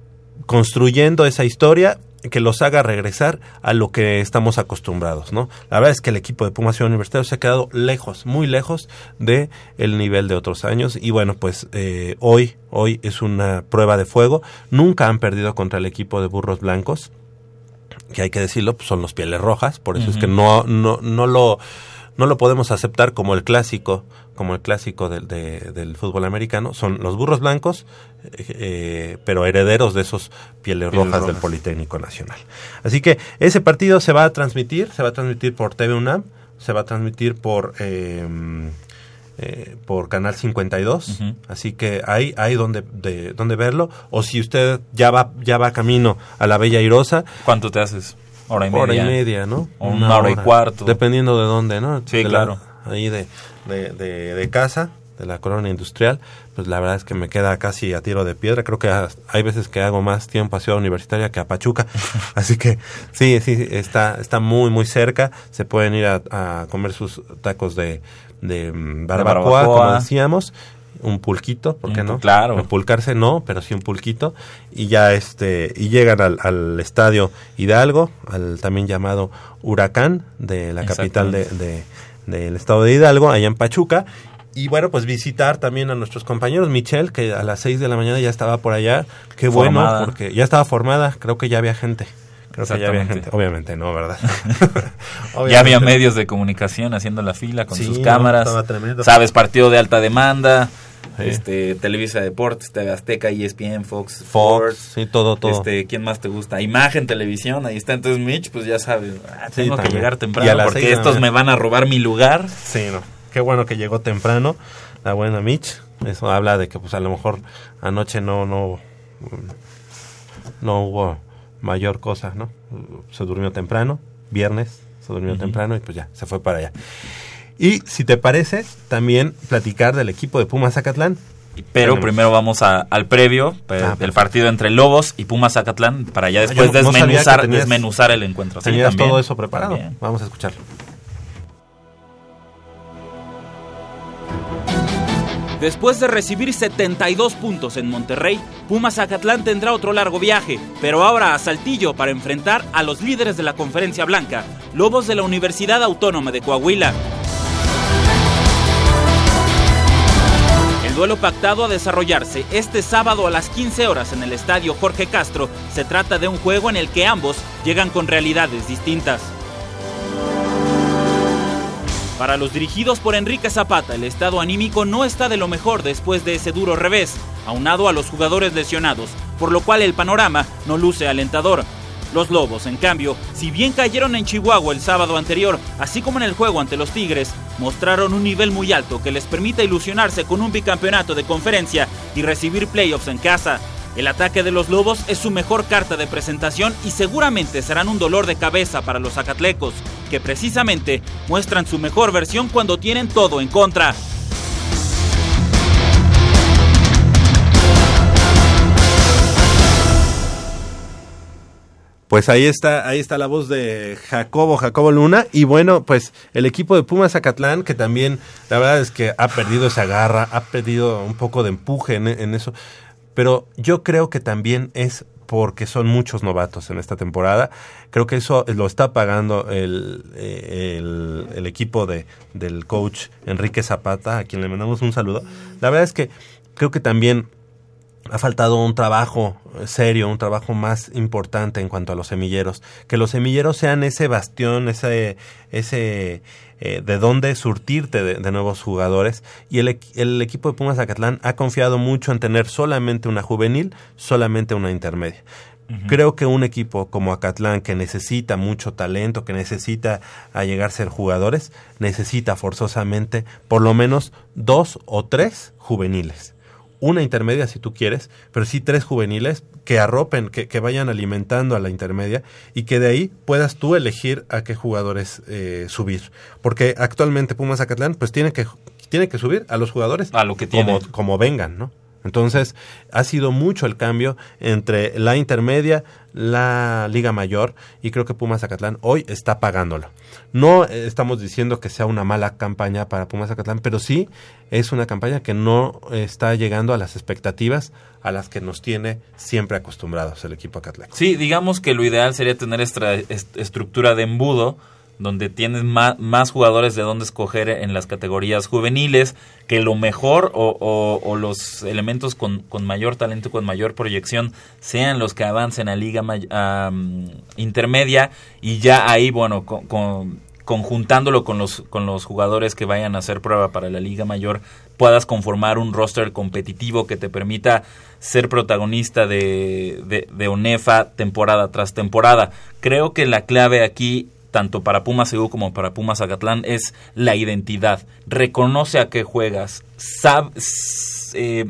construyendo esa historia que los haga regresar a lo que estamos acostumbrados, ¿no? La verdad es que el equipo de Pumas Ciudad Universitario se ha quedado lejos, muy lejos de el nivel de otros años y bueno, pues eh, hoy, hoy es una prueba de fuego. Nunca han perdido contra el equipo de Burros Blancos que hay que decirlo, pues son los pieles rojas, por eso es que no, no, no lo no lo podemos aceptar como el clásico, como el clásico del, de- del fútbol americano, son los burros blancos, eh, eh, pero herederos de esos pieles, Pieles rojas, del. Politécnico Nacional. Así que ese partido se va a transmitir, se va a transmitir por TV UNAM, se va a transmitir por eh, eh, por Canal 52, Ujú. así que hay, hay donde, de, donde verlo, o si usted ya va, ya va camino a la Bella Irosa, ¿Cuánto te haces? Hora y media. hora y media, ¿no? O una hora y cuarto. Dependiendo de dónde, ¿no? Sí, De la- claro. ahí de, de, de, de casa, de la colonia industrial, pues la verdad es que me queda casi a tiro de piedra. Creo que ha- hay veces que hago más tiempo a Ciudad Universitaria que a Pachuca. Así que sí, sí, está, está muy, muy cerca. Se pueden ir a, a comer sus tacos de, de mm, barbacoa, barbacoa. como decíamos. Un pulquito, ¿por qué Un no? claro. Pulcarse no, pero sí un pulquito. Y ya este, y llegan al, al estadio Hidalgo, al también llamado Huracán de la capital de, de- del estado de Hidalgo, allá en Pachuca. Y bueno, pues visitar también a nuestros compañeros. Michelle, que a las 6 de la mañana ya estaba por allá. Qué bueno, porque ya estaba formada. Creo que ya había gente. Creo que ya había gente. Obviamente no, ¿verdad? Ya había no. medios de comunicación haciendo la fila con Sí, sus no, cámaras. estaba tremendo. Sabes, partido de alta demanda. Sí. Este, Televisa Deportes, TV Azteca, ESPN, Fox, Fox, Sports. sí, todo, todo. Este, ¿quién más te gusta? Imagen, televisión, ahí está. Entonces, Mitch, pues ya sabes, ah, Sí, tengo que llegar temprano porque seis estos me van a robar mi lugar. Sí, no. Qué bueno que llegó temprano la buena Mitch. Eso habla de que pues a lo mejor anoche no no no hubo mayor cosa, ¿no? Se durmió temprano, viernes, se durmió temprano y pues ya, se fue para allá. Y si te parece, también platicar del equipo de Pumas Zacatlán. Pero Tenemos. primero vamos a- al previo pe- Ah, del partido entre Lobos y Pumas Zacatlán para ya Ah, después no- desmenuzar, tenías- desmenuzar el encuentro. Sí, ¿Tenías también, todo eso preparado? también. Vamos a escucharlo. Después de recibir 72 puntos en Monterrey, Pumas Zacatlán tendrá otro largo viaje, pero ahora a Saltillo para enfrentar a los líderes de la Conferencia Blanca, Lobos de la Universidad Autónoma de Coahuila. Duelo pactado a desarrollarse este sábado a las 15 horas en el estadio Jorge Castro se trata de un juego en el que ambos llegan con realidades distintas. Para los dirigidos por Enrique Zapata, el estado anímico no está de lo mejor después de ese duro revés, aunado a los jugadores lesionados, por lo cual el panorama no luce alentador. Los Lobos, en cambio, si bien cayeron en Chihuahua el sábado anterior, así como en el juego ante los Tigres, mostraron un nivel muy alto que les permite ilusionarse con un bicampeonato de conferencia y recibir playoffs en casa. El ataque de los Lobos es su mejor carta de presentación y seguramente serán un dolor de cabeza para los Zacatlecos, que precisamente muestran su mejor versión cuando tienen todo en contra. Pues ahí está, ahí está la voz de Jacobo, Jacobo Luna. Y bueno, pues el equipo de Pumas Zacatlán, que también, la verdad es que ha perdido esa garra, ha perdido un poco de empuje en, eso. Pero yo creo que también es porque son muchos novatos en esta temporada. Creo que eso lo está pagando el, eh, el, el equipo de, del coach Enrique Zapata, a quien le mandamos un saludo. La verdad es que creo que también ha faltado un trabajo serio, un trabajo más importante en cuanto a los semilleros. Que los semilleros sean ese bastión, ese, ese eh, de dónde surtirte de, de nuevos jugadores. Y el, equ- el equipo de Pumas Zacatlán ha confiado mucho en tener solamente una juvenil, solamente una intermedia. Creo que un equipo como Acatlán, que necesita mucho talento, que necesita allegar ser jugadores, necesita forzosamente por lo menos dos o tres juveniles. Una intermedia si tú quieres, pero sí tres juveniles que arropen, que, que vayan alimentando a la intermedia y que de ahí puedas tú elegir a qué jugadores eh, subir. Porque actualmente Pumas Acatlán pues tiene que, tiene que subir a los jugadores A lo que como, como vengan, ¿no? Entonces, ha sido mucho el cambio entre la intermedia, la Liga Mayor, y creo que Pumas Zacatlán hoy está pagándolo. No eh, estamos diciendo que sea una mala campaña para Pumas Zacatlán, pero sí es una campaña que no está llegando a las expectativas a las que nos tiene siempre acostumbrados el equipo Acatlán. Sí, digamos que lo ideal sería tener esta est- estructura de embudo donde tienes más, más jugadores de dónde escoger en las categorías juveniles, que lo mejor o, los elementos con, con mayor talento, con mayor proyección, sean los que avancen a liga may- mm, intermedia y ya ahí, bueno, con, con- conjuntándolo con los, con los jugadores que vayan a hacer prueba para la liga mayor, puedas conformar un roster competitivo que te permita ser protagonista de, de, de ONEFA temporada tras temporada. Creo que la clave aquí tanto para Pumas EU como para Pumas Agatlán es la identidad. Reconoce a qué juegas. Sab, eh,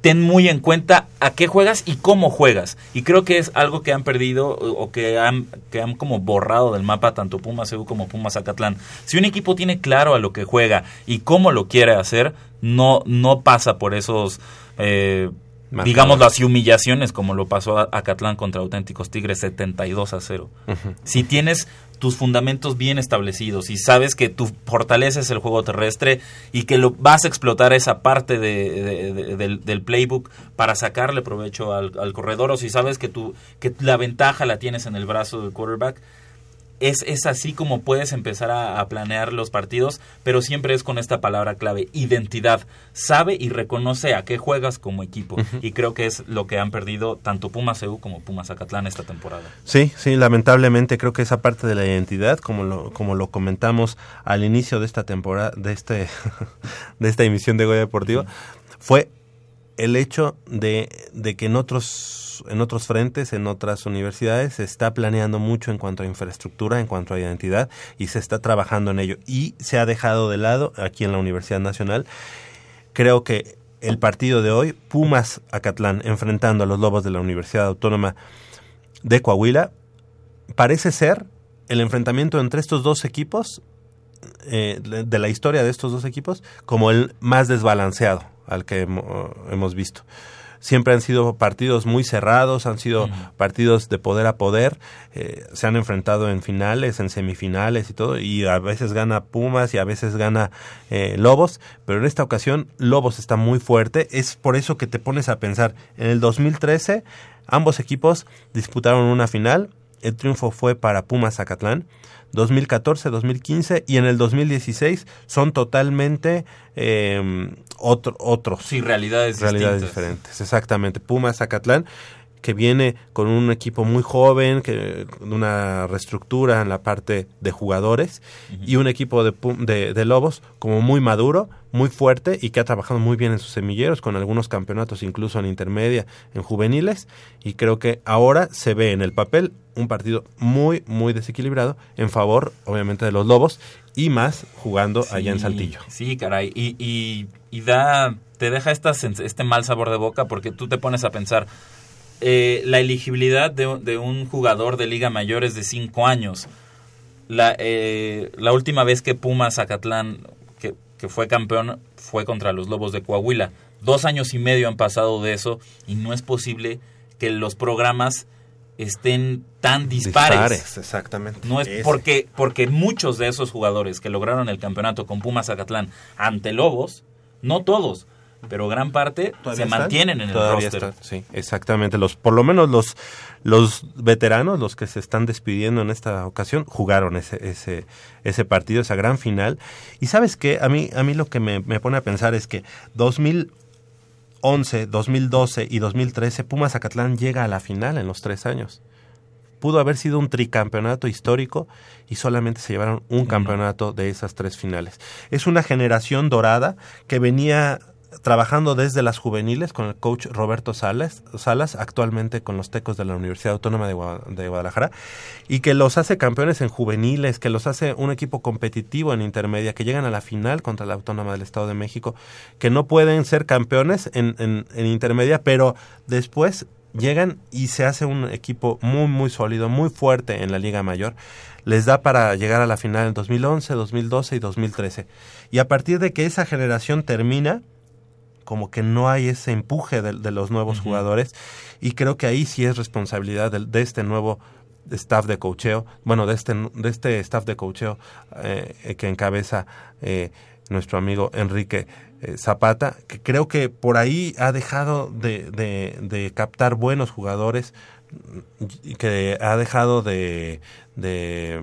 ten muy en cuenta a qué juegas y cómo juegas. Y creo que es algo que han perdido o que han, que han como borrado del mapa tanto Pumas EU como Pumas Acatlán. Si un equipo tiene claro a lo que juega y cómo lo quiere hacer, no, no pasa por esos... eh, Digamos las humillaciones como lo pasó a Acatlán contra Auténticos Tigres 72 a 0. Si tienes tus fundamentos bien establecidos y sabes que tu fortaleza es el juego terrestre y que lo vas a explotar esa parte de, de- de- del, del playbook para sacarle provecho al, al corredor o si sabes que tu que la ventaja la tienes en el brazo del quarterback es, es así como puedes empezar a, a planear los partidos, pero siempre es con esta palabra clave, identidad. Sabe y reconoce a qué juegas como equipo. Y creo que es lo que han perdido tanto Pumas EU como Pumas Acatlán esta temporada. Sí, sí, lamentablemente creo que esa parte de la identidad, como lo, como lo comentamos al inicio de esta temporada, de este, de esta emisión de Goya Deportivo, fue el hecho de, que en otros, en otros frentes, en otras universidades, se está planeando mucho en cuanto a infraestructura, en cuanto a identidad, y se está trabajando en ello. Y se ha dejado de lado aquí en la Universidad Nacional. Creo que el partido de hoy, Pumas Acatlán, enfrentando a los Lobos de la Universidad Autónoma de Coahuila, parece ser el enfrentamiento entre estos dos equipos, eh, de la historia de estos dos equipos, como el más desbalanceado al que hemo- hemos visto. Siempre han sido partidos muy cerrados, han sido partidos de poder a poder, eh, se han enfrentado en finales, en semifinales y todo, y a veces gana Pumas y a veces gana eh, Lobos, pero en esta ocasión Lobos está muy fuerte, es por eso que te pones a pensar, en el 2013 ambos equipos disputaron una final, el triunfo fue para Pumas Zacatlán, 2014, 2015 y en el 2016 son totalmente eh, otro, otros. Sí, realidades, realidades distintas. diferentes. Exactamente. Pumas Zacatlán que viene con un equipo muy joven, que con una reestructura en la parte de jugadores y un equipo de, de, de Lobos como muy maduro, muy fuerte y que ha trabajado muy bien en sus semilleros con algunos campeonatos incluso en intermedia, en juveniles y creo que ahora se ve en el papel un partido muy muy desequilibrado en favor obviamente de los Lobos y más jugando allá en Saltillo. Sí, caray. Y, y, y da, te deja esta, este mal sabor de boca porque tú te pones a pensar, eh, la elegibilidad de, un- de un jugador de Liga Mayor es de 5 años. La, eh, la última vez que Pumas Zacatlán, que, que fue campeón, fue contra los Lobos de Coahuila. Dos años y medio han pasado de eso y no es posible que los programas estén tan dispares. exactamente. No es Ese. porque, porque muchos de esos jugadores que lograron el campeonato con Pumas Zacatlán ante Lobos, no todos, pero gran parte ¿Todavía se están? mantienen en el roster. están, sí, exactamente. Los, por lo menos los, los veteranos, los que se están despidiendo en esta ocasión, jugaron ese, ese, ese partido, esa gran final. Y sabes qué, a mí, a mí lo que me, me pone a pensar es que 2011, 2012 y 2013, Pumas Zacatlán llega a la final en los tres años. Pudo haber sido un tricampeonato histórico y solamente se llevaron un campeonato de esas tres finales. Es una generación dorada que venía trabajando desde las juveniles con el coach Roberto Salas, Salas actualmente con los Tecos de la Universidad Autónoma de, de Guadalajara, y que los hace campeones en juveniles, que los hace un equipo competitivo en intermedia, que llegan a la final contra la Autónoma del Estado de México, que no pueden ser campeones en, en- en intermedia, pero después llegan y se hace un equipo muy, muy sólido, muy fuerte en la Liga Mayor. Les da para llegar a la final en 2011, 2012 y 2013. Y a partir de que esa generación termina, como que no hay ese empuje de, de los nuevos jugadores. Y creo que ahí sí es responsabilidad de, de este nuevo staff de cocheo, bueno, de este, de este staff de cocheo eh, que encabeza eh, nuestro amigo Enrique eh, Zapata, que creo que por ahí ha dejado de, de- de captar buenos jugadores y que ha dejado de, de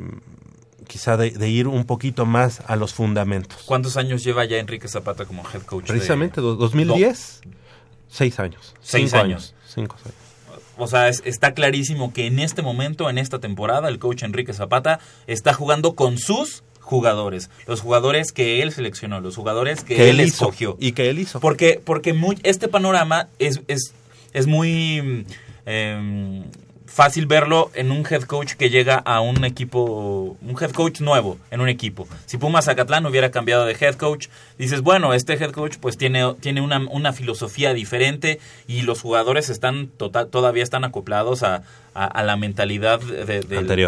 quizá de, de ir un poquito más a los fundamentos. ¿Cuántos años lleva ya Enrique Zapata como head coach? de- Precisamente, do- 2010, seis años. Seis Cinco años. Cinco, seis. O sea, es- está clarísimo que en este momento, en esta temporada, el coach Enrique Zapata está jugando con sus jugadores, los jugadores que él seleccionó, los jugadores que, Que él, hizo. escogió. Y que él hizo. Porque, porque muy- este panorama es, es, es muy em, fácil verlo en un head coach que llega a un equipo, un head coach nuevo en un equipo. Si Pumas Zacatlán hubiera cambiado de head coach, dices, bueno, este head coach pues tiene, tiene una, una filosofía diferente y los jugadores están total, todavía están acoplados a, a- a la mentalidad de-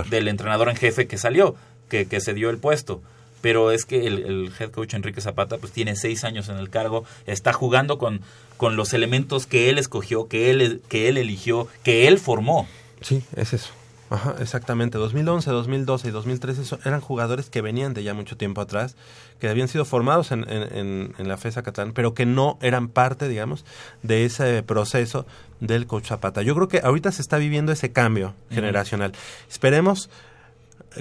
del entrenador en jefe que salió, que, que se dio el puesto. Pero es que el, el head coach Enrique Zapata pues tiene seis años en el cargo, está jugando con, con los elementos que él escogió, que él, que él eligió, que él formó. Sí, es eso. Ajá, exactamente. 2011, 2012 y 2013 so- eran jugadores que venían de ya mucho tiempo atrás, que habían sido formados en, en, en- en la FESA Catalán, pero que no eran parte, digamos, de ese proceso del coach Zapata. Yo creo que ahorita se está viviendo ese cambio generacional. Esperemos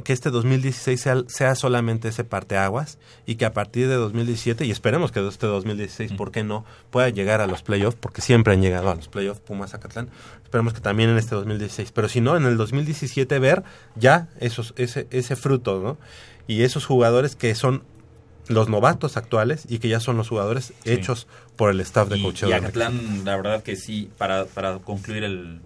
que este 2016 sea, sea solamente ese parteaguas y que a partir de 2017, y esperemos que este 2016, ¿por qué no?, pueda llegar a los playoffs, porque siempre han llegado a los playoffs Pumas Zacatlán. Esperemos que también en este 2016, pero si no, en el 2017 ver ya esos, ese, ese fruto, ¿no? Y esos jugadores que son los novatos actuales y que ya son los jugadores hechos por el staff de Y, coaching. y Acatlán, la verdad que sí, para, para concluir el,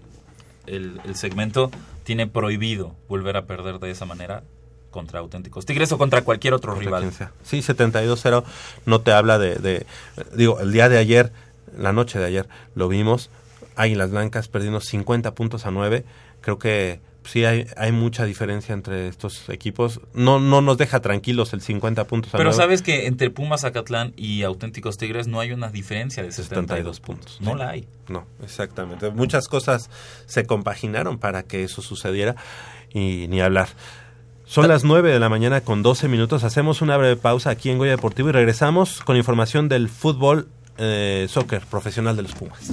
el, el segmento, tiene prohibido volver a perder de esa manera contra auténticos Tigres o contra cualquier otro Contra rival. Sí, 72-0 no te habla de, de- Digo, el día de ayer, la noche de ayer, lo vimos. Águilas Blancas perdiendo 50 puntos a 9. Creo que sí hay, hay mucha diferencia entre estos equipos. No, no nos deja tranquilos el 50 puntos Pero 9. sabes que entre Pumas Acatlán y auténticos Tigres no hay una diferencia de 72 72 puntos. No Sí. la hay. No, exactamente. Muchas cosas se compaginaron para que eso sucediera y ni hablar. Son las 9 de la mañana con 12 minutos. Hacemos una breve pausa aquí en Goya Deportivo y regresamos con información del fútbol eh, soccer profesional de los Pumas.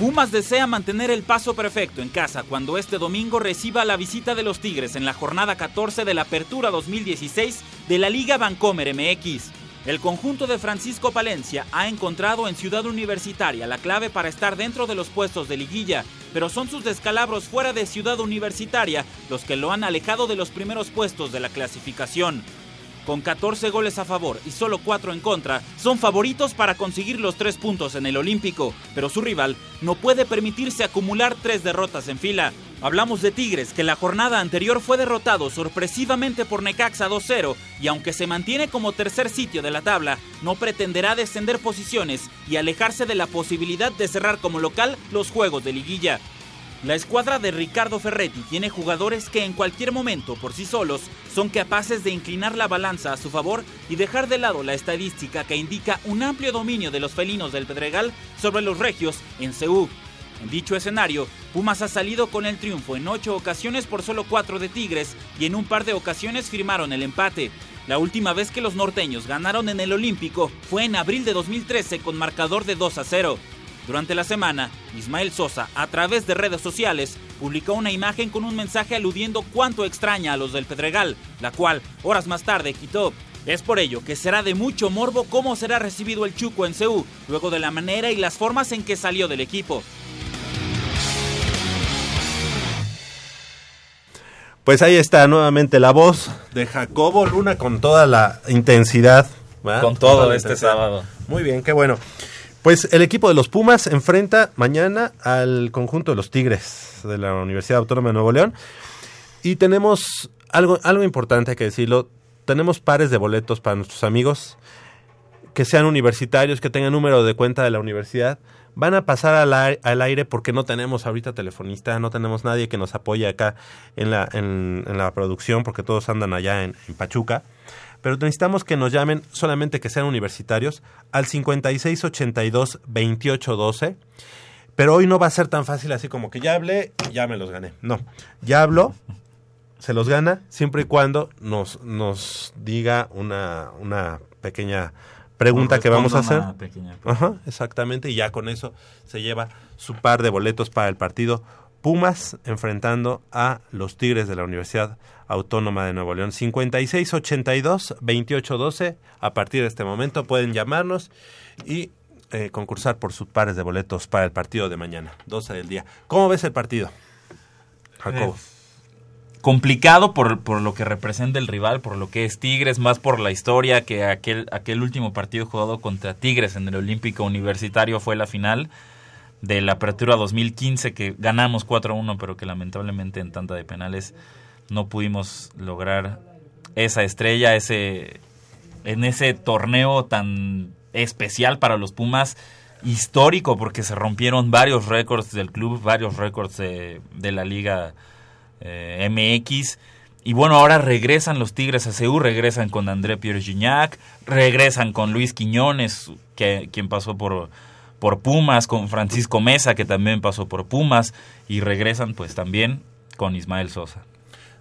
Pumas desea mantener el paso perfecto en casa cuando este domingo reciba la visita de los Tigres en la jornada 14 de la Apertura 2016 de la Liga Vancomer MX. El conjunto de Francisco Palencia ha encontrado en Ciudad Universitaria la clave para estar dentro de los puestos de liguilla, pero son sus descalabros fuera de Ciudad Universitaria los que lo han alejado de los primeros puestos de la clasificación. Con 14 goles a favor y solo 4 en contra, son favoritos para conseguir los 3 puntos en el Olímpico, pero su rival no puede permitirse acumular 3 derrotas en fila. Hablamos de Tigres, que la jornada anterior fue derrotado sorpresivamente por Necaxa 2-0 y aunque se mantiene como tercer sitio de la tabla, no pretenderá descender posiciones y alejarse de la posibilidad de cerrar como local los juegos de liguilla. La escuadra de Ricardo Ferretti tiene jugadores que en cualquier momento por sí solos son capaces de inclinar la balanza a su favor y dejar de lado la estadística que indica un amplio dominio de los felinos del Pedregal sobre los regios en Ceú. En dicho escenario, Pumas ha salido con el triunfo en ocho ocasiones por solo cuatro de Tigres y en un par de ocasiones firmaron el empate. La última vez que los norteños ganaron en el Olímpico fue en abril de 2013 con marcador de 2 a 0. Durante la semana, Ismael Sosa, a través de redes sociales, publicó una imagen con un mensaje aludiendo cuánto extraña a los del Pedregal, la cual, horas más tarde, quitó. Es por ello que será de mucho morbo cómo será recibido el Chuco en Ceú, luego de la manera y las formas en que salió del equipo. Pues ahí está nuevamente la voz de Jacobo Luna con toda la intensidad. ¿verdad? Con todo este sábado. Muy bien, qué bueno. Pues el equipo de los Pumas enfrenta mañana al conjunto de los Tigres de la Universidad Autónoma de Nuevo León. Y tenemos algo, algo importante hay que decirlo. Tenemos pares de boletos para nuestros amigos que sean universitarios, que tengan número de cuenta de la universidad. Van a pasar al, al aire porque no tenemos ahorita telefonista, no tenemos nadie que nos apoye acá en la, en, en la producción porque todos andan allá en Pachuca. Pero necesitamos que nos llamen, solamente que sean universitarios, al 5682-2812. Pero hoy no va a ser tan fácil así como que ya hablé, ya me los gané. No, ya habló, se los gana, siempre y cuando nos, nos diga una, una pequeña pregunta que vamos a hacer. Pequeña Ajá, exactamente, y ya con eso se lleva su par de boletos para el partido Pumas enfrentando a los Tigres de la Universidad Autónoma de Nuevo León. 5682-2812. A partir de este momento pueden llamarnos y eh, concursar por sus pares de boletos para el partido de mañana, 12 del día. ¿Cómo ves el partido? Jacobo. complicado por, por lo que representa el rival, por lo que es Tigres, más por la historia que aquel, aquel último partido jugado contra Tigres en el Olímpico Universitario fue la final de la Apertura 2015 que ganamos 4-1, pero que lamentablemente en tanta de penales no pudimos lograr esa estrella, ese en ese torneo tan especial para los Pumas, histórico porque se rompieron varios récords del club, varios récords de, la liga eh, MX. Y bueno, ahora regresan los Tigres a CEU, regresan con André Pierre Gignac, regresan con Luis Quiñones, que, quien pasó por, por Pumas, con Francisco Mesa, que también pasó por Pumas, y regresan pues también con Ismael Sosa.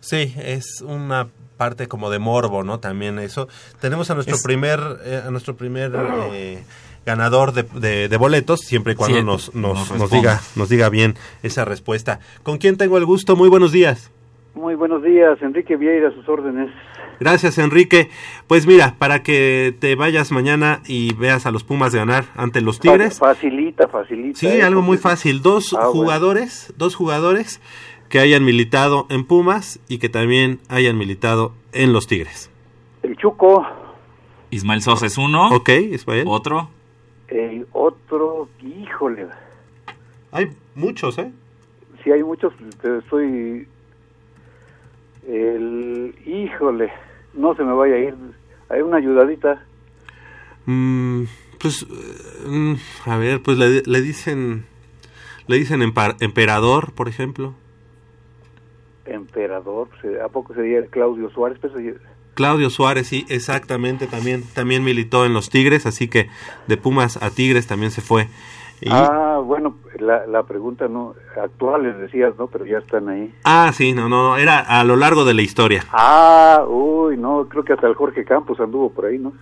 Sí, es una parte como de morbo, ¿no? También eso. Tenemos a nuestro Es- primer, eh, a nuestro primer eh, ganador de, de- de boletos, siempre y cuando Sí, nos, nos nos, nos diga, nos diga bien esa respuesta. ¿Con quién tengo el gusto? Muy buenos días. Muy buenos días, Enrique Vieira, a sus órdenes. Gracias, Enrique. Pues mira, para que te vayas mañana y veas a los Pumas ganar ante los Tigres. Fa- Facilita, facilita. Sí, ¿eh? algo muy fácil. Dos Ah, bueno. jugadores, dos jugadores que hayan militado en Pumas y que también hayan militado en los Tigres. El Chuco, Ismael Sosa es uno, Ok, Ismael. otro. el otro, híjole, Hay muchos, ¿eh? si hay muchos, pero estoy... El, híjole, no se me vaya a ir. Hay una ayudadita. Mm, pues, eh, mm, a ver, pues le, le dicen, le dicen emperador, por ejemplo. Emperador, pues, ¿a poco sería Claudio Suárez? Pues, Claudio Suárez, sí, exactamente, también, también militó en los Tigres, así que de Pumas a Tigres también se fue. Y- Ah, bueno, la, la pregunta no, actuales decías, ¿no? Pero ya están ahí. ah, sí, no, no, era a lo largo de la historia. Ah, uy, no, creo que hasta el Jorge Campos anduvo por ahí, ¿no?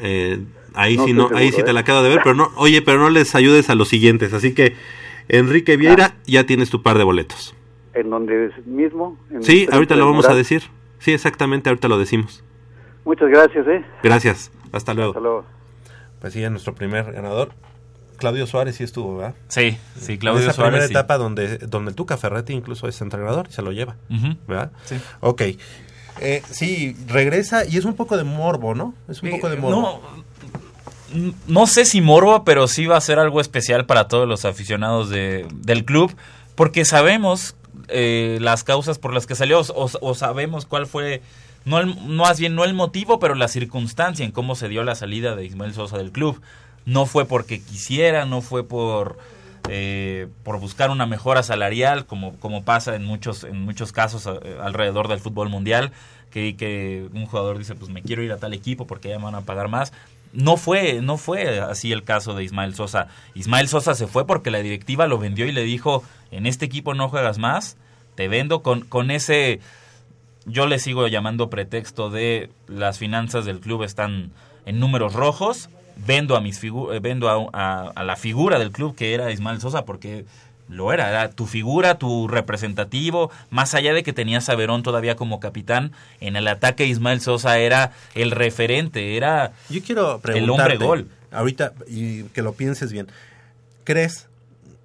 Eh, ahí No sí, no, ahí sí te ¿eh? la acabo de ver, pero no, oye, pero no les ayudes a los siguientes, así que Enrique Vieira, ya tienes tu par de boletos. En donde es mismo. en Sí, ahorita lo vamos a decir. Sí, exactamente, ahorita lo decimos. Muchas gracias, ¿eh? Gracias. Hasta luego. Hasta luego. Pues sí, nuestro primer ganador. Claudio Suárez sí estuvo, ¿verdad? Sí, sí, Claudio esa Suárez. primera sí. etapa donde, donde el Tuca Ferretti incluso es entrenador y se lo lleva. ¿verdad? Sí. Ok. Eh, sí, regresa y es un poco de morbo, ¿no? Es un poco de morbo. No, no sé si morbo, pero sí va a ser algo especial para todos los aficionados de, del club, porque sabemos eh, las causas por las que salió, o, o sabemos cuál fue, no, el- no más bien no el motivo, pero la circunstancia en cómo se dio la salida de Ismael Sosa del club. No fue porque quisiera, no fue por eh, por buscar una mejora salarial, como, como pasa en muchos, en muchos casos eh, alrededor del fútbol mundial, que, que un jugador dice, pues me quiero ir a tal equipo porque ya me van a pagar más. No fue, no fue así el caso de Ismael Sosa. Ismael Sosa se fue porque la directiva lo vendió y le dijo, en este equipo no juegas más, te vendo con, con ese, yo le sigo llamando pretexto de las finanzas del club están en números rojos, vendo a mis figu- eh, vendo a, a- a la figura del club que era Ismael Sosa porque lo era, era tu figura, tu representativo, más allá de que tenías a Verón todavía como capitán, en el ataque Ismael Sosa era el referente, era Yo quiero el hombre gol. ahorita, y que lo pienses bien, ¿crees,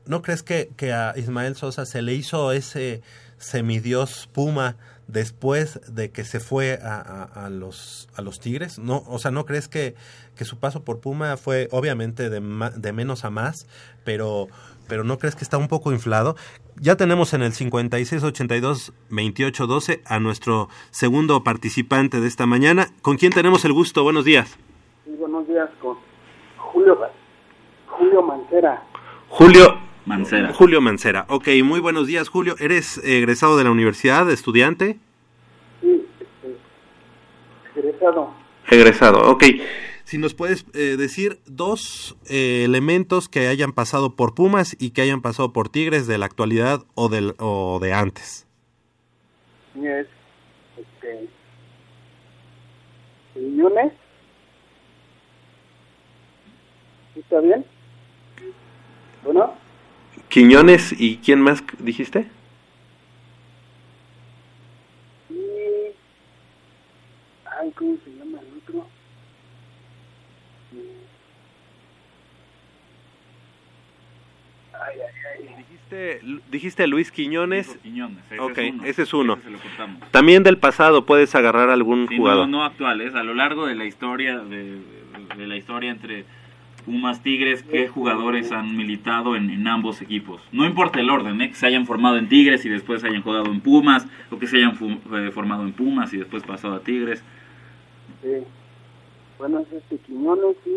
no crees que, que a Ismael Sosa se le hizo ese semidios Puma después de que se fue a, a- a los, a los Tigres? No, o sea, ¿no crees que, que su paso por Puma fue obviamente de, ma- de menos a más, pero, pero no crees que está un poco inflado? Ya tenemos en el 5682-2812 a nuestro segundo participante de esta mañana. ¿Con quién tenemos el gusto? Buenos días. Sí, buenos días con Julio, Julio Mancera. Julio Mancera. Julio Mancera. Ok, muy buenos días, Julio. ¿Eres egresado de la universidad, estudiante? Sí, este, egresado. Egresado, ok. Si nos puedes eh, decir dos eh, elementos que hayan pasado por Pumas y que hayan pasado por Tigres de la actualidad o, del, o de antes. Es, este, Quiñones. ¿Sí ¿Está bien? Bueno, Quiñones y quién más dijiste? y... Ay, ¿cómo se llama el otro? Ay, ay, ay. Dijiste, dijiste Luis Quiñones. ese Ok, es uno. ese es uno. Ese se lo cortamos. También del pasado puedes agarrar algún Sí, jugador. no, no actuales, a lo largo de la historia de, de la historia entre Pumas Tigres, qué jugadores han militado en, en ambos equipos. No importa el orden, ¿eh? que se hayan formado en Tigres y después hayan jugado en Pumas, o que se hayan fu- eh, formado en Pumas y después pasado a Tigres. Sí. Bueno, es este Quiñones, sí.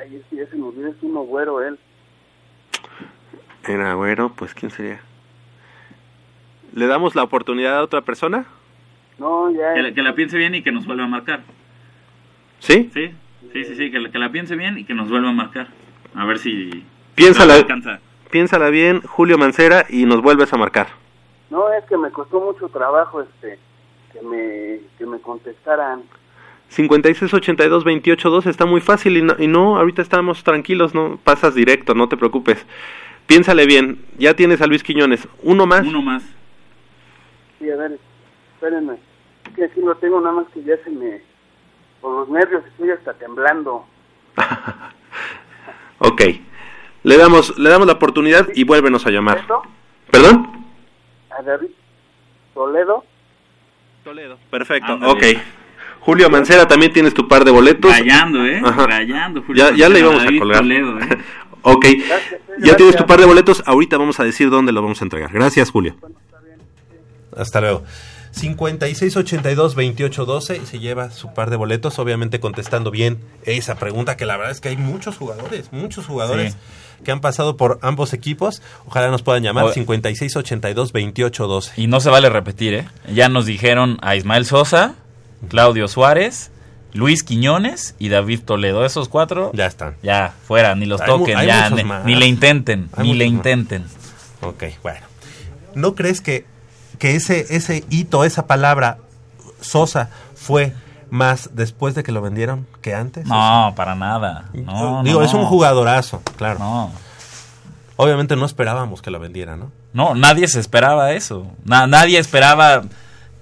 Ay, es que ya se me olvidó, es uno güero él. Era güero, pues ¿quién sería? ¿Le damos la oportunidad a otra persona? No, ya. Que la, que la piense bien y que nos vuelva a marcar. ¿Sí? Sí, sí, sí, sí, que la, que la piense bien y que nos vuelva a marcar. A ver si... Piénsala, alcanza. piénsala bien, Julio Mancera, y nos vuelves a marcar. No, es que me costó mucho trabajo este que me que me contestaran. 5682-282 está muy fácil y no, y no, ahorita estamos tranquilos, no pasas directo, no te preocupes. Piénsale bien, ya tienes a Luis Quiñones, uno más. Uno más. Sí, a ver, espérenme. Es que aquí lo tengo, nada más que ya se me... Por los nervios estoy hasta temblando. Ok, le damos, le damos la oportunidad y vuélvenos a llamar. ¿Esto? ¿Perdón? A David Toledo. Toledo. Perfecto, Ándale. ok. Julio Mancera, también tienes tu par de boletos. Rayando, ¿eh? Ajá. Rayando, Julio Ya, ya le íbamos a colgar. Toledo, ¿eh? ok, Gracias, ya tienes tu par de boletos, ahorita vamos a decir dónde los vamos a entregar. Gracias, Julio. Hasta luego. 5682-2812 y se lleva su par de boletos, obviamente contestando bien esa pregunta, que la verdad es que hay muchos jugadores, muchos jugadores Sí. que han pasado por ambos equipos. Ojalá nos puedan llamar O- 5682-2812. Y no se vale repetir, ¿eh? Ya nos dijeron a Ismael Sosa, Claudio Suárez, Luis Quiñones y David Toledo. Esos cuatro, Ya están. ya, fuera, ni los Hay toquen, hay ya, ni, le intenten, Hay ni le muchos más. intenten. Ok, bueno. ¿No crees que, que ese, ese hito, esa palabra, Sosa, fue más después de que lo vendieron que antes? No, para nada. No, Digo, no, es un jugadorazo, claro. No. Obviamente no esperábamos que lo vendiera, ¿no? No, nadie se esperaba eso. Na- nadie esperaba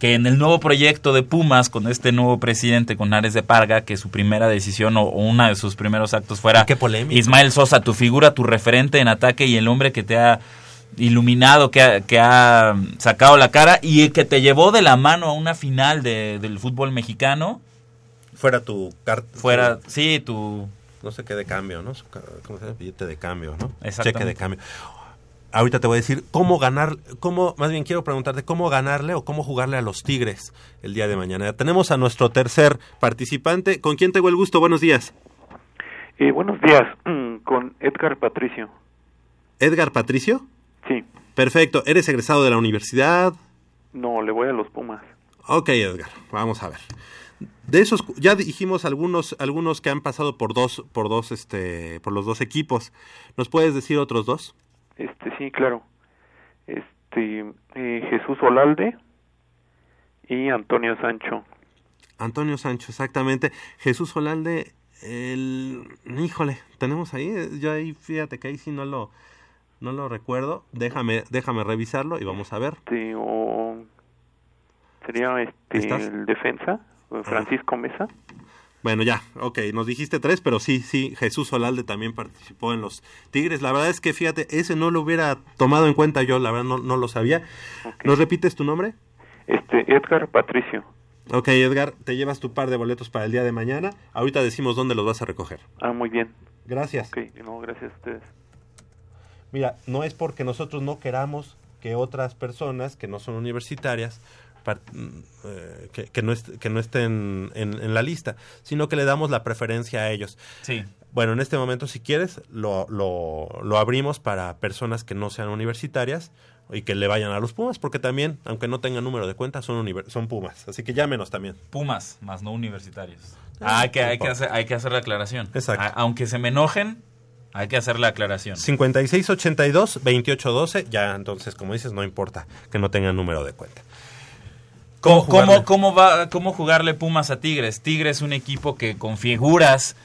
que en el nuevo proyecto de Pumas, con este nuevo presidente, con Ares de Parga, que su primera decisión o, o una de sus primeros actos fuera Qué. Ismael Sosa, tu figura, tu referente en ataque y el hombre que te ha iluminado, que ha, que ha sacado la cara y que te llevó de la mano a una final de- del fútbol mexicano. Fuera tu carta. Fuera, sí, tu... No sé qué de cambio, ¿no? ¿Cómo se llama? Billete de cambio, ¿no? Cheque de cambio. Ahorita te voy a decir cómo ganar, cómo, más bien quiero preguntarte cómo ganarle o cómo jugarle a los Tigres el día de mañana. Tenemos a nuestro tercer participante. ¿Con quién tengo el gusto? Buenos días. Eh, buenos días, con Edgar Patricio. Edgar Patricio. Sí, Perfecto. ¿Eres egresado de la universidad? no, le voy a los Pumas. Ok, Edgar, vamos a ver. De esos ya dijimos algunos algunos que han pasado por dos por dos este por los dos equipos. ¿Nos puedes decir otros dos? Este, sí, claro. Este, eh, Jesús Olalde y Antonio Sancho. Antonio Sancho, exactamente. Jesús Olalde, el híjole, tenemos ahí, eh, yo ahí fíjate que ahí sí no lo no lo recuerdo. Déjame déjame revisarlo y vamos a ver. Este, o sería este ¿Estás? el defensa, Francisco Mesa. Bueno, ya, ok, nos dijiste tres, pero sí, sí, Jesús Olalde también participó en los Tigres. La verdad es que, fíjate, ese no lo hubiera tomado en cuenta yo, la verdad no, no lo sabía. ¿Nos repites tu nombre? Este, Edgar Patricio. Ok, Edgar, te llevas tu par de boletos para el día de mañana. Ahorita decimos dónde los vas a recoger. Ah, muy bien. Gracias. Ok, no, gracias a ustedes. Mira, no es porque nosotros no queramos que otras personas que no son universitarias eh, que, que no est- que no estén en, en la lista, sino que le damos la preferencia a ellos. Sí. Bueno, en este momento, si quieres, lo, lo, lo abrimos para personas que no sean universitarias y que le vayan a los Pumas, porque también, aunque no tengan número de cuenta, son, son Pumas. Así que llámenos también. Pumas, más no universitarios. Ah, hay, que, hay, que hacer, hay que hacer la aclaración. Exacto. A- aunque se me enojen, hay que hacer la aclaración. 5682-2812, ya entonces, como dices, no importa que no tengan número de cuenta. ¿Cómo, jugarle? cómo, cómo va, ¿Cómo jugarle Pumas a Tigres? Tigres es un equipo que con figuras,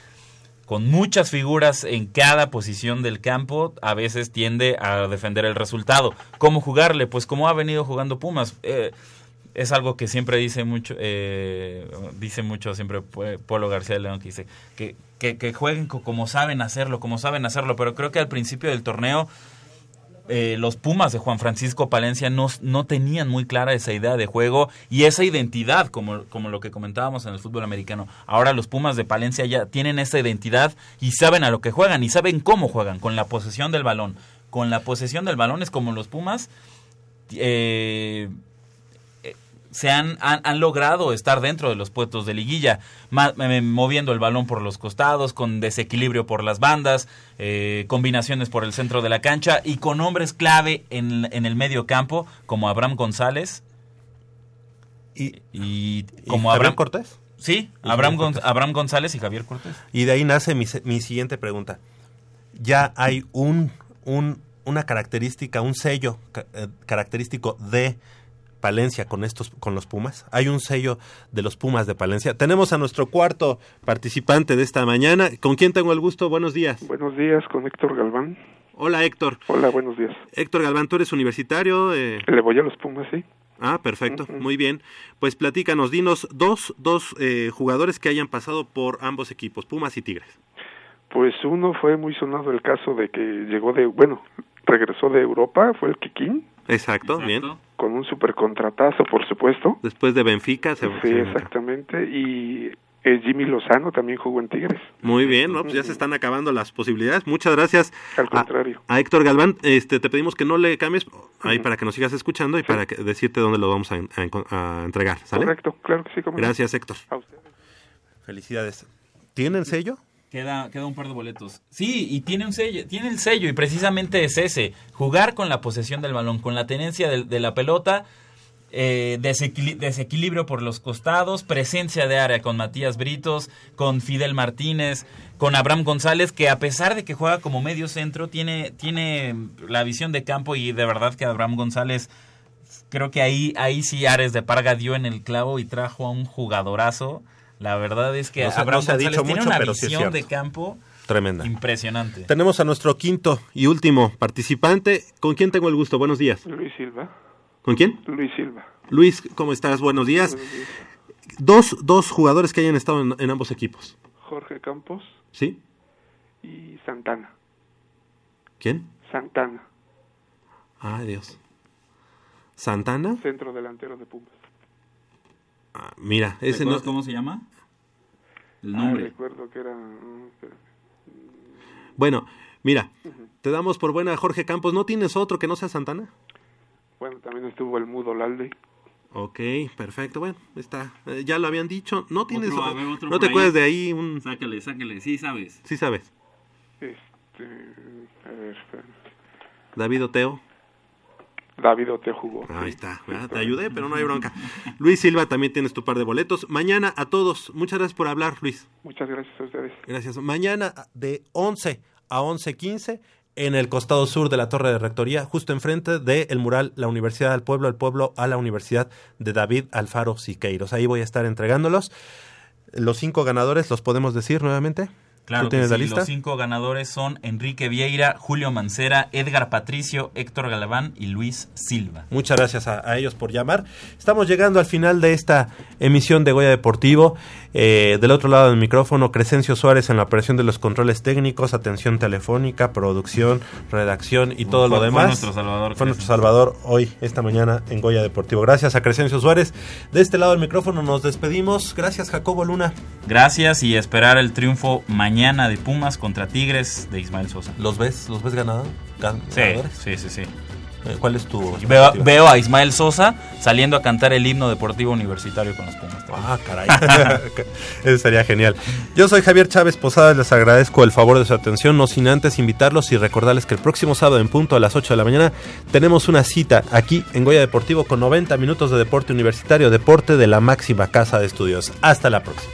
con muchas figuras en cada posición del campo, a veces tiende a defender el resultado. ¿Cómo jugarle? Pues como ha venido jugando Pumas. Eh, es algo que siempre dice mucho, eh, dice mucho siempre Polo García de León, que dice que, que, que jueguen co- como saben hacerlo, como saben hacerlo, pero creo que al principio del torneo eh, los Pumas de Juan Francisco Palencia no, no tenían muy clara esa idea de juego y esa identidad, como, como lo que comentábamos en el fútbol americano. Ahora los Pumas de Palencia ya tienen esa identidad y saben a lo que juegan y saben cómo juegan, con la posesión del balón. Con la posesión del balón es como los Pumas eh, se han, han, han logrado estar dentro de los puestos de liguilla, ma- eh, moviendo el balón por los costados, con desequilibrio por las bandas, eh, combinaciones por el centro de la cancha y con hombres clave en, en el medio campo, como Abraham González. Y, como Javier Abraham Cortés? Sí, Abraham, Cortés. Abraham González y Javier Cortés. Y de ahí nace mi, mi siguiente pregunta. Ya hay un, un una característica, un sello eh, característico de Palencia con estos con los Pumas. Hay un sello de los Pumas de Palencia. Tenemos a nuestro cuarto participante de esta mañana. ¿Con quién tengo el gusto? Buenos días. Buenos días, con Héctor Galván. Hola Héctor. Hola, buenos días. Héctor Galván, tú eres universitario. eh, Le voy a los Pumas, sí. Ah, perfecto, muy bien. Pues platícanos, dinos dos, dos eh, jugadores que hayan pasado por ambos equipos, Pumas y Tigres. Pues uno fue muy sonado el caso de que llegó de, bueno, regresó de Europa, fue el Kikín, Exacto, bien. con un supercontratazo, por supuesto. Después de Benfica se Sí, exactamente. Y eh, Jimmy Lozano también jugó en Tigres. Muy bien, ¿no? Pues ya se están acabando las posibilidades. Muchas gracias. Al a- contrario. A, Héctor Galván, este, te pedimos que no le cambies ahí para que nos sigas escuchando y para que- decirte dónde lo vamos a, a enco- a entregar, ¿sale? Correcto, claro que sí. cómo no. Gracias, Héctor. A ustedes. Felicidades. ¿Tienen sello? Queda, queda un par de boletos. Sí, y tiene un sello, tiene el sello y precisamente es ese, jugar con la posesión del balón, con la tenencia de, la pelota, eh, desequili- desequilibrio por los costados, presencia de área con Matías Britos, con Fidel Martínez, con Abraham González, que a pesar de que juega como medio centro, tiene, tiene la visión de campo y de verdad que Abraham González creo que ahí, ahí sí Ares de Parga dio en el clavo y trajo a un jugadorazo. La verdad es que No se- Abraham ha González dicho tiene mucho, una pero sí es visión cierto. de campo Tremenda. impresionante. Tenemos a nuestro quinto y último participante. ¿Con quién tengo el gusto? Buenos días. Luis Silva. ¿Con quién? Luis Silva. Luis, ¿cómo estás? Buenos días. Dos, dos jugadores que hayan estado en, en ambos equipos. Jorge Campos ¿Sí? y Santana. ¿Quién? Santana, Ay, Dios. ¿Santana? centro delantero de Pumas. Ah, mira, ese no... ¿Recuerdas cómo se llama? El Ah, nombre. recuerdo que era... mm. Bueno, mira, te damos por buena a Jorge Campos. ¿No tienes otro que no sea Santana? Bueno, también estuvo el Mudo Lalde. Ok, perfecto. Bueno, está. Eh, ya lo habían dicho. No tienes. Otro, a ver, otro no te acuerdas de ahí un. Sácale, sácale. Sí, sabes. Sí sabes. Este, a ver, espera. David Oteo. David Ote jugó. Ahí está. ¿verdad? Te ayudé, pero no hay bronca. Luis Silva, también tienes tu par de boletos. Mañana a todos. Muchas gracias por hablar, Luis. Muchas gracias a ustedes. Gracias. Mañana de 11 a 11.15 en el costado sur de la Torre de Rectoría, justo enfrente del mural La Universidad del Pueblo, el pueblo a la Universidad de David Alfaro Siqueiros. Ahí voy a estar entregándolos. Los cinco ganadores, ¿los podemos decir nuevamente? Claro ¿Tú que tienes sí, la lista? los cinco ganadores son Enrique Vieira, Julio Mancera, Edgar Patricio, Héctor Galván y Luis Silva. Muchas gracias a, a ellos por llamar. Estamos llegando al final de esta emisión de Goya Deportivo. Eh, del otro lado del micrófono, Crescencio Suárez en la operación de los controles técnicos, atención telefónica, producción, redacción y todo Fue- lo fue demás. nuestro salvador, Fue nuestro salvador hoy, esta mañana, en Goya Deportivo. Gracias a Crescencio Suárez. De este lado del micrófono nos despedimos. Gracias, Jacobo Luna. Gracias y esperar el triunfo mañana de Pumas contra Tigres de Ismael Sosa. ¿Los ves? ¿Los ves ganado? gan- Sí, ganadores? sí, sí, sí. Eh, ¿Cuál es tu veo a Ismael Sosa saliendo a cantar el himno deportivo universitario con los Pumas. Ah, caray. Eso sería genial. Yo soy Javier Chávez Posadas, les agradezco el favor de su atención, no sin antes invitarlos y recordarles que el próximo sábado en punto a las 8 de la mañana tenemos una cita aquí en Goya Deportivo con 90 minutos de deporte universitario, deporte de la máxima casa de estudios. Hasta la próxima.